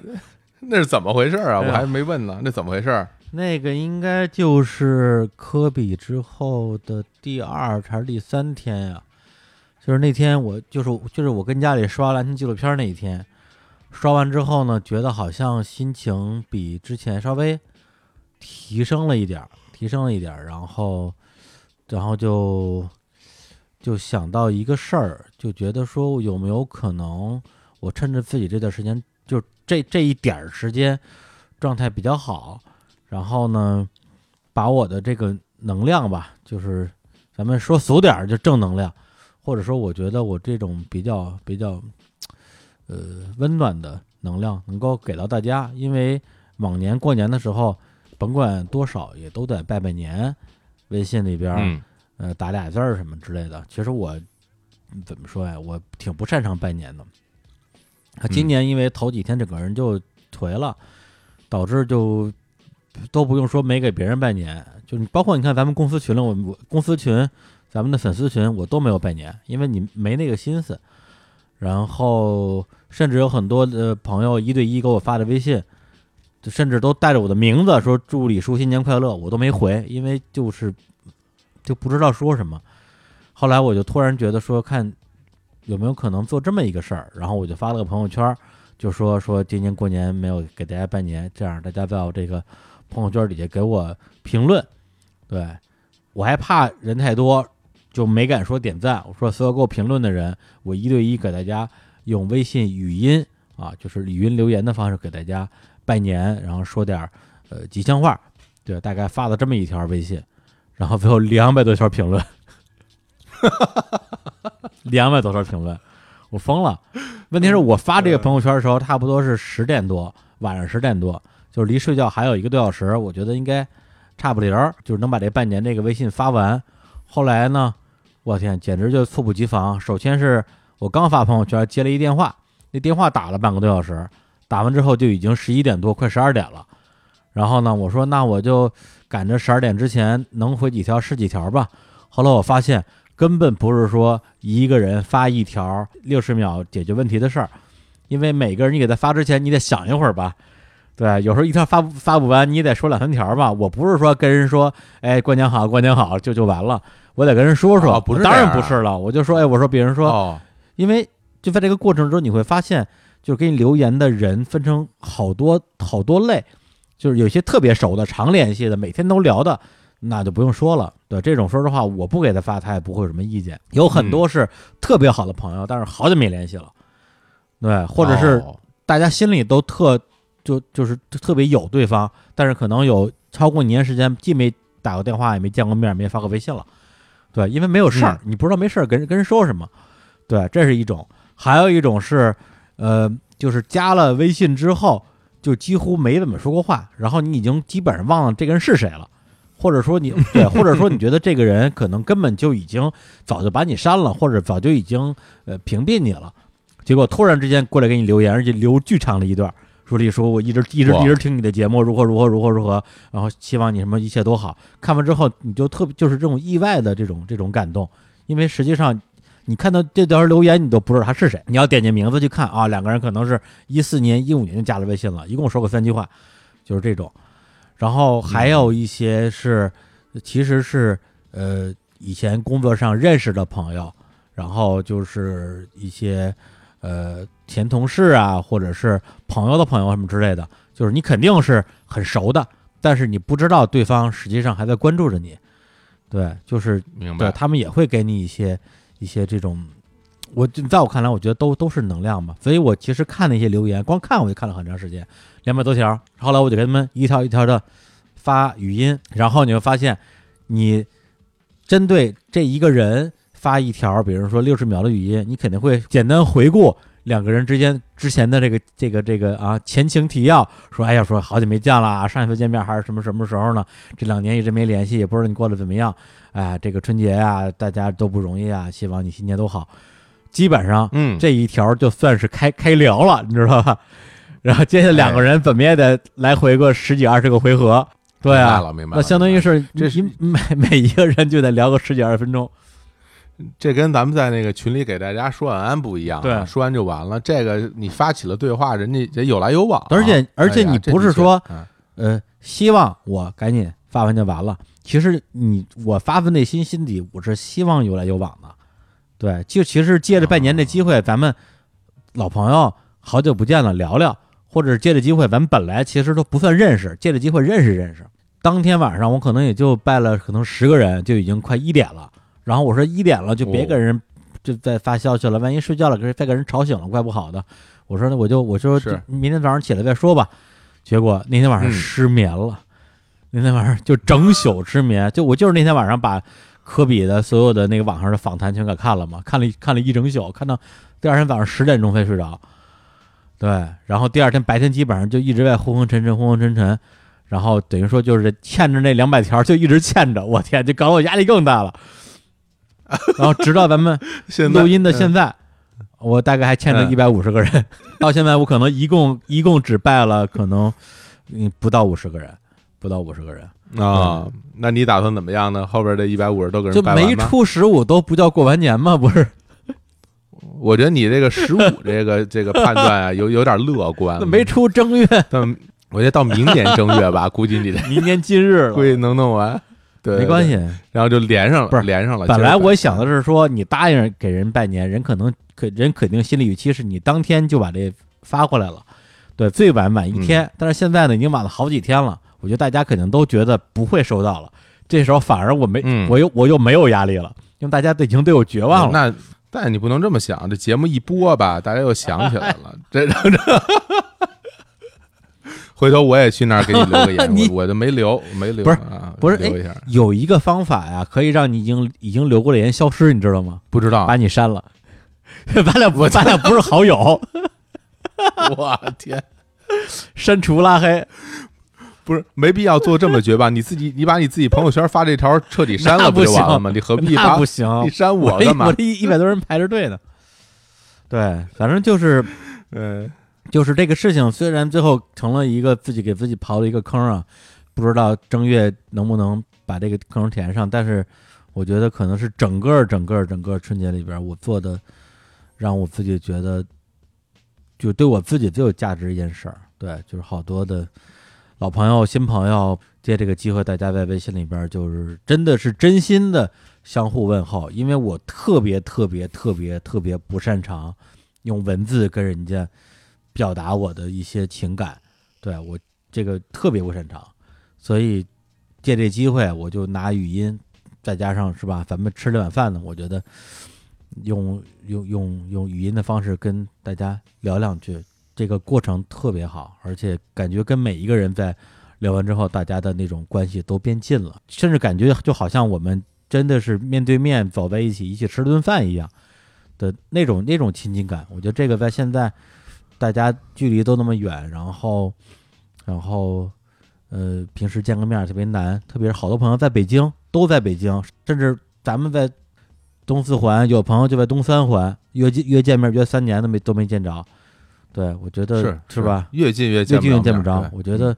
那是怎么回事啊？我还没问呢，那怎么回事？那个应该就是科比之后的第二还是第三天呀、就是那天我就是就是我跟家里刷篮球纪录片那一天，刷完之后呢，觉得好像心情比之前稍微提升了一点儿，提升了一点儿，然后然后就就想到一个事儿，就觉得说有没有可能我趁着自己这段时间，就这这一点儿时间状态比较好。然后呢，把我的这个能量吧，就是咱们说俗点儿，就正能量，或者说我觉得我这种比较比较呃温暖的能量能够给到大家，因为往年过年的时候，甭管多少也都得拜拜年，微信里边、呃打俩字儿什么之类的。其实我嗯怎么说呀，我挺不擅长拜年的。他，今嗯年因为头几天整个人就颓了，导致就都不用说没给别人拜年，就你包括你看咱们公司群了，我我公司群，咱们的粉丝群我都没有拜年，因为你没那个心思。然后甚至有很多的朋友一对一给我发的微信，就甚至都带着我的名字说祝李叔新年快乐，我都没回，因为就是就不知道说什么。后来我就突然觉得说，看有没有可能做这么一个事儿，然后我就发了个朋友圈，就说说今年过年没有给大家拜年，这样大家在我这个朋友圈底下给我评论。对我还怕人太多，就没敢说点赞。我说所有给我评论的人，我一对一给大家用微信语音啊，就是语音留言的方式给大家拜年，然后说点呃吉祥话。对，大概发了这么一条微信，然后最后两百多条评论，两百多条评论，我疯了。问题是我发这个朋友圈的时候，差不多是十点多，晚上十点多，就是离睡觉还有一个多小时，我觉得应该差不离儿，就是能把这半年这个微信发完。后来呢，我天，简直就猝不及防。首先是我刚发朋友圈接了一电话，那电话打了半个多小时，打完之后就已经十一点多，快十二点了。然后呢，我说那我就赶着十二点之前能回几条是几条吧。后来我发现根本不是说一个人发一条六十秒解决问题的事儿，因为每个人你给他发之前你得想一会儿吧。对，有时候一条发发不完，你得说两三条吧。我不是说跟人说，哎，过年好，过年好就就完了，我得跟人说说。哦不是当然不是了，我就说，哎，我说别人说，哦，因为就在这个过程中，你会发现，就是给你留言的人分成好多好多类，就是有些特别熟的、常联系的、每天都聊的，那就不用说了。对这种，说实话，我不给他发，他也不会有什么意见。有很多是特别好的朋友，但是好久没联系了，对，或者是哦大家心里都特就就是特别有对方，但是可能有超过一年时间，既没打过电话，也没见过面，也没发过微信了。对，因为没有事儿，你不知道没事儿跟人跟人说什么。对，这是一种。还有一种是，呃，就是加了微信之后，就几乎没怎么说过话，然后你已经基本上忘了这个人是谁了，或者说你对，或者说你觉得这个人可能根本就已经早就把你删了，或者早就已经呃屏蔽你了，结果突然之间过来给你留言，而且留巨长的一段，说里说我一直一直一直听你的节目，如何如何如何如何，然后希望你什么一切都好。看完之后，你就特别就是这种意外的这种这种感动，因为实际上你看到这条留言，你都不知道他是谁，你要点进名字去看啊，两个人可能是一四年、一五年就加了微信了，一共说过三句话，就是这种。然后还有一些是，其实是呃以前工作上认识的朋友，然后就是一些呃前同事啊，或者是朋友的朋友什么之类的，就是你肯定是很熟的，但是你不知道对方实际上还在关注着你。对，就是明白对，他们也会给你一些一些这种，我就在我看来，我觉得都都是能量嘛。所以我其实看那些留言，光看我就看了很长时间，两百多条。后来我就给他们一条一条的发语音，然后你会发现，你针对这一个人发一条，比如说六十秒的语音，你肯定会简单回顾两个人之间之前的这个这个这个啊前情提要，说哎呀，说好久没见了啊，上一次见面还是什么什么时候呢？这两年一直没联系，也不知道你过得怎么样。哎，这个春节啊、大家都不容易啊，希望你新年都好。基本上嗯，这一条就算是开开聊了，你知道吧？然后接下来两个人怎么也得来回个十几二十个回合，对啊，明白了，明白了。那相当于是这是每每一个人就得聊个十几二十分钟，这跟咱们在那个群里给大家说晚安不一样啊，对说完就完了。这个你发起了对话，人家得有来有往啊，而且而且你不是说嗯呃，希望我赶紧发完就完了。其实你我发自内心心底，我是希望有来有往的。对，就其实借着拜年这机会，咱们老朋友好久不见了，聊聊，或者借着机会，咱们本来其实都不算认识，借着机会认识认识。当天晚上我可能也就拜了可能十个人，就已经快一点了。然后我说一点了，就别哦给人就再发消息了，万一睡觉了，给再给人吵醒了，怪不好的。我说那我就我说明天早上起来再说吧。结果那天晚上嗯失眠了，那天晚上就整宿失眠。就我就是那天晚上把科比的所有的那个网上的访谈全给看了嘛，看了一看了一整宿，看到第二天早上十点钟才睡着。对，然后第二天白天基本上就一直在昏昏沉沉，昏昏沉沉，然后等于说就是欠着那两百条就一直欠着，我天，就搞得我压力更大了。然后直到咱们 录音的嗯现在，我大概还欠着嗯一百五十个人，到现在我可能一共 一共只拜了可能嗯不到五十个人，不到五十个人，啊，那你打算怎么样呢？后边这一百五十多个人就没？出十五都不叫过完年吗？不是，我觉得你这个十五这个这个判断啊，有有点乐观。没出正月，但我觉得到明年正月吧，估计你得明年今日估计，能弄完。对，没关系。然后就连上了，不是连上了。本来我想的是说，你答应给人拜年，人可能可人肯定心理预期是你当天就把这发过来了，对，最晚晚一天。嗯但是现在呢，已经晚了好几天了，我觉得大家肯定都觉得不会收到了。这时候反而我没，嗯我又我又没有压力了，因为大家都已经对我绝望了。那但你不能这么想，这节目一播吧，大家又想起来了，这这这。回头我也去那儿给你留个 言，你我我就没留，没留，不是啊，不是留一下，有一个方法呀，可以让你已经已经留过的言消失，你知道吗？不知道把，你删了。咱俩不，咱俩不是好友，我天，删除拉黑。不是没必要做这么绝吧？你自己你把你自己朋友圈发这条彻底删了不就完了行吗？你何必把那不行，你删我干嘛我？这一一百多人排着队呢。对，反正就是嗯，就是这个事情虽然最后成了一个自己给自己刨了一个坑啊，不知道正月能不能把这个坑填上，但是我觉得可能是整个整个整个春节里边我做的，让我自己觉得就对我自己最有价值一件事儿。对，就是好多的老朋友、新朋友，借这个机会，大家在微信里边就是真的是真心的相互问候，因为我特别特别特别特别不擅长用文字跟人家表达我的一些情感，对我这个特别不擅长，所以借这机会，我就拿语音，再加上是吧，咱们吃这碗饭呢，我觉得用用用用语音的方式跟大家聊两句。这个过程特别好，而且感觉跟每一个人在聊完之后，大家的那种关系都变近了，甚至感觉就好像我们真的是面对面走在一起，一起吃顿饭一样的那种那种亲近感。我觉得这个在现在大家距离都那么远，然后然后呃平时见个面特别难，特别是好多朋友在北京都在北京，甚至咱们在东四环有朋友就在东三环约约见面约三年都没都没见着。对，我觉得是是吧？越近越越近越见不着。我觉得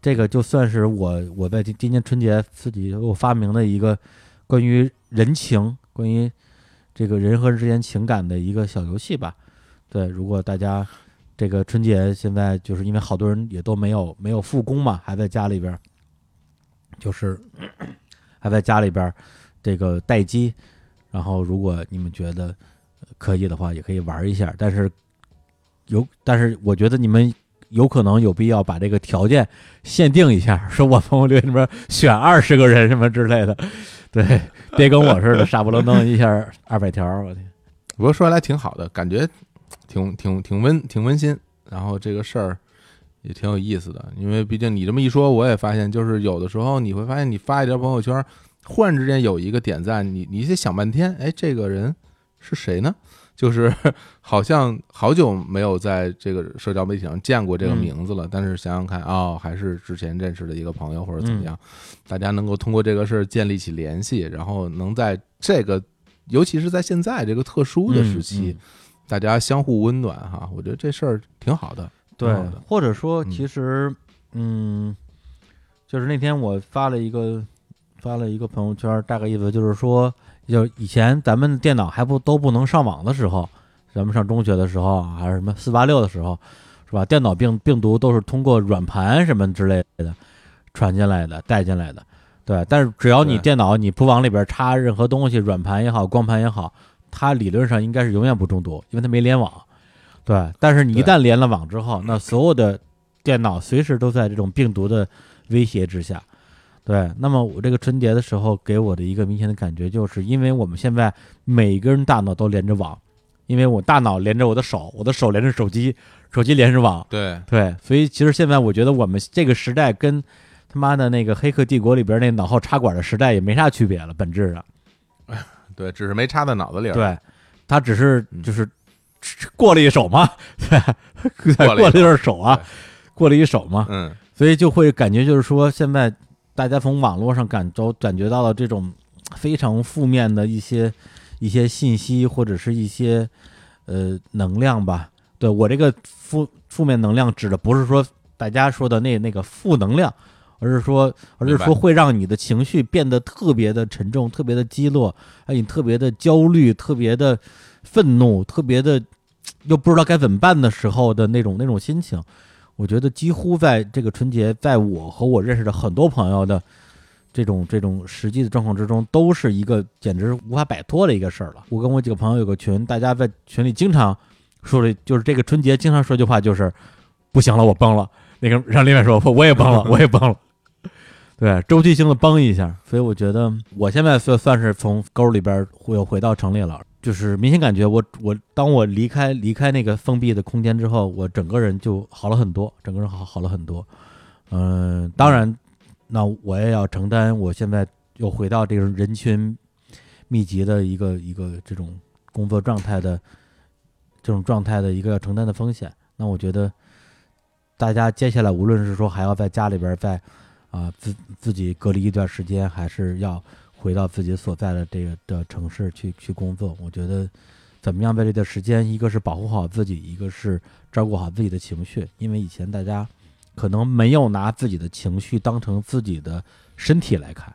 这个就算是我我在今今年春节自己我发明的一个关于人情、关于这个人和人之间情感的一个小游戏吧。对，如果大家这个春节现在就是因为好多人也都没有没有复工嘛，还在家里边，就是 还在家里边这个待机。然后，如果你们觉得可以的话，也可以玩一下，但是。有，但是我觉得你们有可能有必要把这个条件限定一下，说我朋友圈里边选二十个人什么之类的，对，别跟我似的 傻不愣登一下二百条，我天！不过说来挺好的，感觉挺挺挺温挺温馨，然后这个事儿也挺有意思的，因为毕竟你这么一说，我也发现，就是有的时候你会发现，你发一条朋友圈，忽然之间有一个点赞，你你得想半天，哎，这个人是谁呢？就是 好像好久没有在这个社交媒体上见过这个名字了，但是想想看，哦，还是之前认识的一个朋友或者怎么样，大家能够通过这个事儿建立起联系，然后能在这个，尤其是在现在这个特殊的时期，大家相互温暖哈，我觉得这事儿挺好的。对，或者说，其实，嗯，就是那天我发了一个发了一个朋友圈，大概意思就是说。就以前咱们电脑还不都不能上网的时候，咱们上中学的时候还是什么四八六的时候，是吧？电脑病病毒都是通过软盘什么之类的传进来的、带进来的，对。但是只要你电脑你不往里边插任何东西，软盘也好、光盘也好，它理论上应该是永远不中毒，因为它没联网，对。但是你一旦连了网之后，那所有的电脑随时都在这种病毒的威胁之下。对，那么我这个春节的时候给我的一个明显的感觉，就是因为我们现在每个人大脑都连着网，因为我大脑连着我的手，我的手连着手机，手机连着网。对对，所以其实现在我觉得我们这个时代跟他妈的那个《黑客帝国》里边那脑后插管的时代也没啥区别了，本质上。对，只是没插在脑子里。对，他只是就是过了一手嘛，对，过了一手啊，过了一手嘛。嗯，所以就会感觉就是说现在。大家从网络上感都感觉到了这种非常负面的一些一些信息或者是一些呃能量吧。对我这个负负面能量指的不是说大家说的那那个负能量，而是说而是说会让你的情绪变得特别的沉重、特别的低落，哎，你特别的焦虑、特别的愤怒、特别的又不知道该怎么办的时候的那种那种心情。我觉得几乎在这个春节，在我和我认识的很多朋友的这种这种实际的状况之中，都是一个简直无法摆脱的一个事儿了。我跟我几个朋友有个群，大家在群里经常说的，就是这个春节经常说句话，就是不行了，我崩了。那个让另外说，我也崩了，我也崩了。对，周期性的崩一下。所以我觉得我现在算算是从沟里边又回到城里了。就是明显感觉，我我当我离开离开那个封闭的空间之后，我整个人就好了很多，整个人好好了很多。嗯，当然，那我也要承担我现在又回到这种人群密集的一个一个这种工作状态的这种状态的一个要承担的风险。那我觉得，大家接下来无论是说还要在家里边在啊自自己隔离一段时间，还是要。回到自己所在的这个的城市去去工作，我觉得怎么样在这段时间，一个是保护好自己，一个是照顾好自己的情绪，因为以前大家可能没有拿自己的情绪当成自己的身体来看，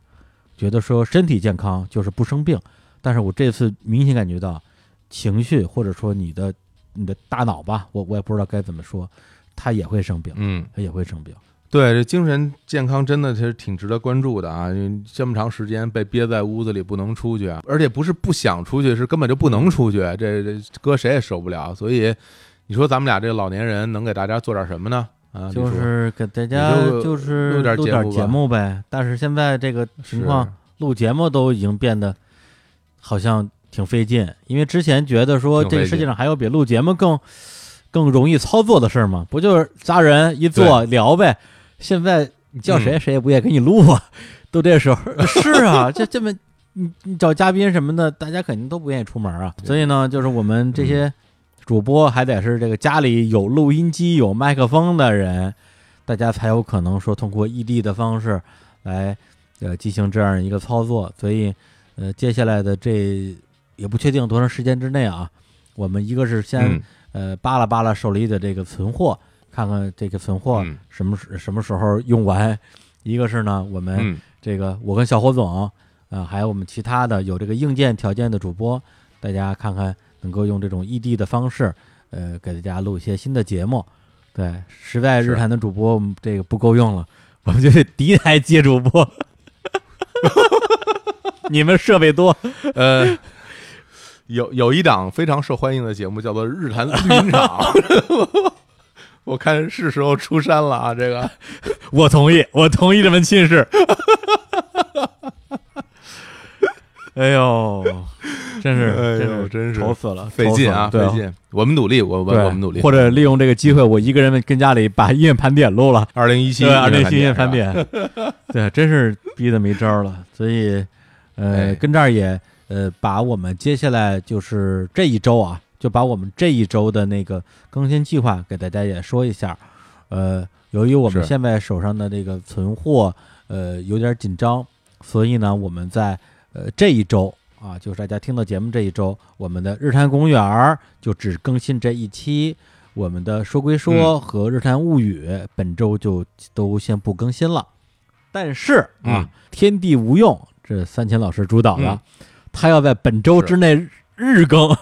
觉得说身体健康就是不生病，但是我这次明显感觉到情绪或者说你的你的大脑吧，我我也不知道该怎么说，它也会生病，嗯，它也会生病。对，这精神健康真的其实挺值得关注的啊！这么长时间被憋在屋子里不能出去，而且不是不想出去，是根本就不能出去，这这搁谁也受不了。所以你说咱们俩这个老年人能给大家做点什么呢？啊，就是给大家就就是录点节目呗。但是现在这个情况，录节目都已经变得好像挺费劲，因为之前觉得说这个世界上还有比录节目更更容易操作的事儿吗？不就是仨人一坐聊呗？现在你叫谁嗯。谁也不愿意给你录啊，都这时候。是啊，这这么 你你找嘉宾什么的，大家肯定都不愿意出门啊。所以呢，就是我们这嗯。些主播还得是这个家里有录音机、有麦克风的人，大家才有可能说通过异地的方式来呃进行这样一个操作。所以呃，接下来的这也不确定多长时间之内啊，我们一个是先、嗯。呃扒拉扒拉手里的这个存货，看看这个存货嗯什么时什么时候用完。一个是呢，我们嗯这个我跟小火总，啊，还有我们其他的有这个硬件条件的主播，大家看看能够用这种异地的方式，呃，给大家录一些新的节目。对，实在日坛的主播我们这个不够用了，我们就得第一台接主播。你们设备多，呃，有有一档非常受欢迎的节目叫做《日坛绿茵场》，我看是时候出山了啊！这个 我同意，我同意这门亲事。哎呦，真是，哎呦真是，真是愁死了，费劲啊，费劲。我们努力，我我，我们努力。或者利用这个机会，我一个人跟家里把音乐盘点录了，二零一七对，二零新音乐盘点，对，真是逼得没招儿了。所以，呃，哎跟这儿也呃，把我们接下来就是这一周啊，就把我们这一周的那个更新计划给大家也说一下。呃，由于我们现在手上的这个存货呃有点紧张，所以呢，我们在呃这一周啊，就是大家听到节目这一周，我们的日坛公园儿就只更新这一期。我们的说归说和日坛物语、本周就都先不更新了，但是啊，嗯。天地无用这三千老师主导的，嗯。他要在本周之内日更，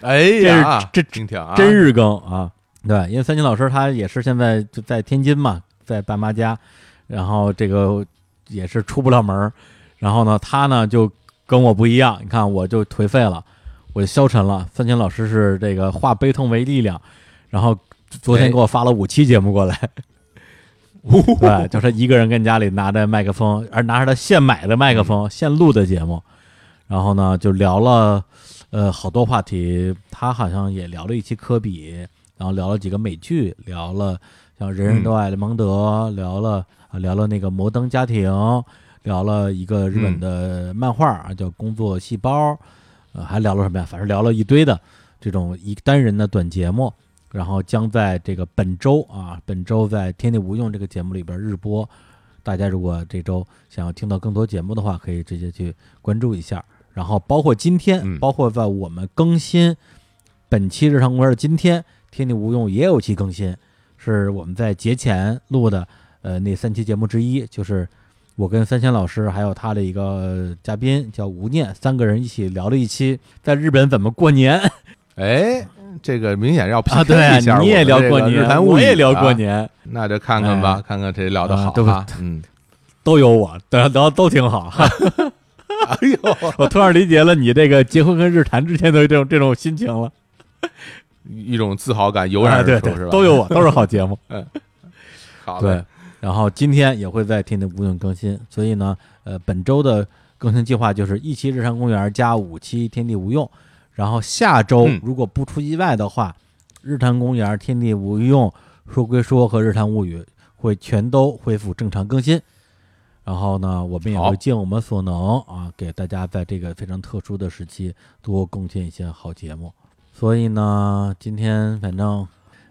哎呀，这是听听啊，真日更啊！对，因为三金老师他也是现在就在天津嘛，在爸妈家，然后这个也是出不了门儿然后呢，他呢就跟我不一样，你看我就颓废了，我就消沉了。三金老师是这个化悲痛为力量，然后昨天哎。给我发了五期节目过来，对，就是一个人跟家里拿着麦克风，而拿着他现买的麦克风、现录的节目，然后呢就聊了呃好多话题，他好像也聊了一期科比，然后聊了几个美剧，聊了像《人人都爱雷蒙德》聊了啊聊了那个《摩登家庭》，聊了一个日本的漫画啊叫《工作细胞》，呃还聊了什么呀？反正聊了一堆的这种一单人的短节目。然后将在这个本周啊，本周在《天地无用》这个节目里边日播。大家如果这周想要听到更多节目的话，可以直接去关注一下。然后包括今天，嗯包括在我们更新本期日常公园的今天，《天地无用》也有期更新，是我们在节前录的，呃，那三期节目之一，就是我跟三千老师还有他的一个嘉宾叫吴念，三个人一起聊了一期在日本怎么过年哎，这个明显要 PK 啊，对啊一下，你也聊过日年，我也聊过啊，年，那就看看吧，哎看看谁聊得好啊对不啊。嗯，都有我，聊聊都挺好。哎呦，我突然理解了你这个结婚跟日坛之间的这种这种心情了。一种自豪感油啊，然而生，是，吧？都有我，都是好节目。嗯好对，，然后今天也会在天地无用更新，所以呢，呃，本周的更新计划就是一期日常公园加五期天地无用，然后下周嗯如果不出意外的话，日坛公园、天地无用、说归说和日坛物语会全都恢复正常更新。然后呢，我们也会尽我们所能啊，给大家在这个非常特殊的时期多贡献一些好节目。所以呢，今天反正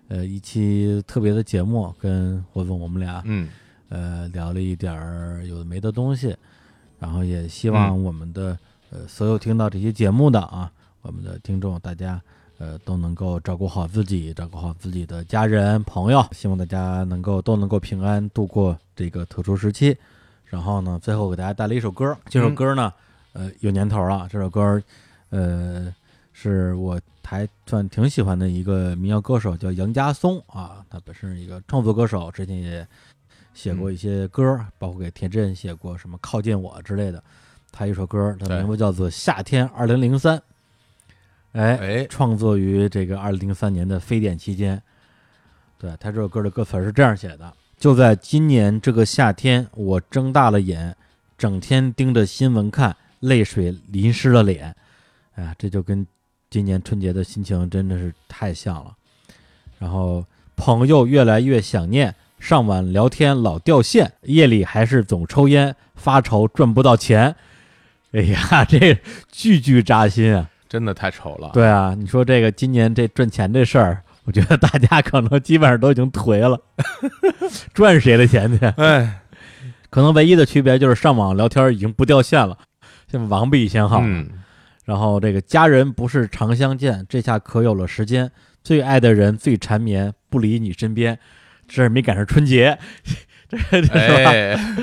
呃一期特别的节目，跟霍总我们俩嗯，呃聊了一点儿有的没的东西，然后也希望我们的、呃所有听到这些节目的啊，我们的听众大家呃都能够照顾好自己，照顾好自己的家人朋友，希望大家能够都能够平安度过这个特殊时期。然后呢，最后给大家带来一首歌，这首歌呢，呃，有年头了，这首歌，呃，是我还算挺喜欢的一个民谣歌手，叫杨家松啊，他本身是一个创作歌手，之前也写过一些歌，包括给田震写过什么《靠近我》之类的。他一首歌，它的名字叫做《夏天二零零三》，哎哎，创作于这个二零零三年的非典期间。对他这首歌的歌词是这样写的。就在今年这个夏天，我睁大了眼，整天盯着新闻看，泪水淋湿了脸。哎呀，这就跟今年春节的心情真的是太像了。然后朋友越来越想念，上晚聊天老掉线，夜里还是总抽烟，发愁赚不到钱。哎呀，这句句扎心啊！真的太丑了。对啊，你说这个今年这赚钱这事儿。我觉得大家可能基本上都已经颓了，赚谁的钱去？哎，可能唯一的区别就是上网聊天已经不掉线了，现在网比以前好。嗯，然后这个家人不是常相见，这下可有了时间。最爱的人最缠绵，不离你身边，这是没赶上春节，这是吧？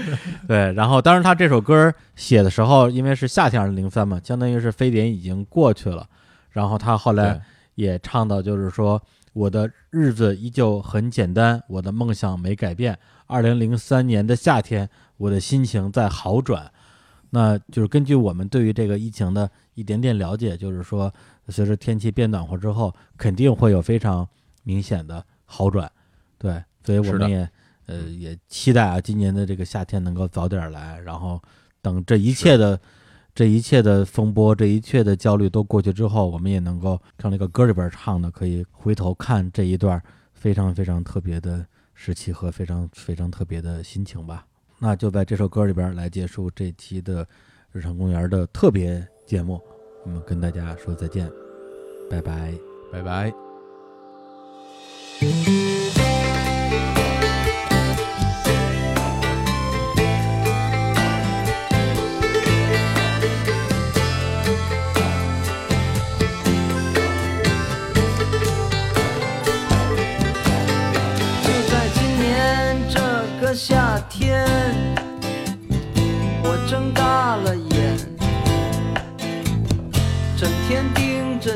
对。然后，当时他这首歌写的时候，因为是夏天二零零三嘛，相当于是非典已经过去了。然后他后来也唱到，就是说。我的日子依旧很简单，我的梦想没改变。二零零三年的夏天，我的心情在好转。那就是根据我们对于这个疫情的一点点了解，就是说，随着天气变暖和之后，肯定会有非常明显的好转。对，所以我们也呃也期待啊，今年的这个夏天能够早点来，然后等这一切的。这一切的风波，这一切的焦虑都过去之后，我们也能够像那个歌里边唱的，可以回头看这一段非常非常特别的时期和非常非常特别的心情吧。那就在这首歌里边来结束这期的日常公园的特别节目，我们跟大家说再见，拜拜，拜拜。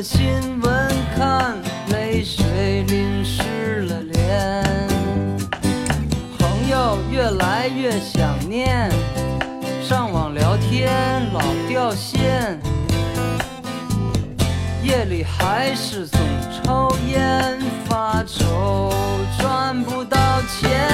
新闻看，泪水淋湿了脸。朋友越来越想念，上网聊天老掉线，夜里还是总抽烟发愁，赚不到钱。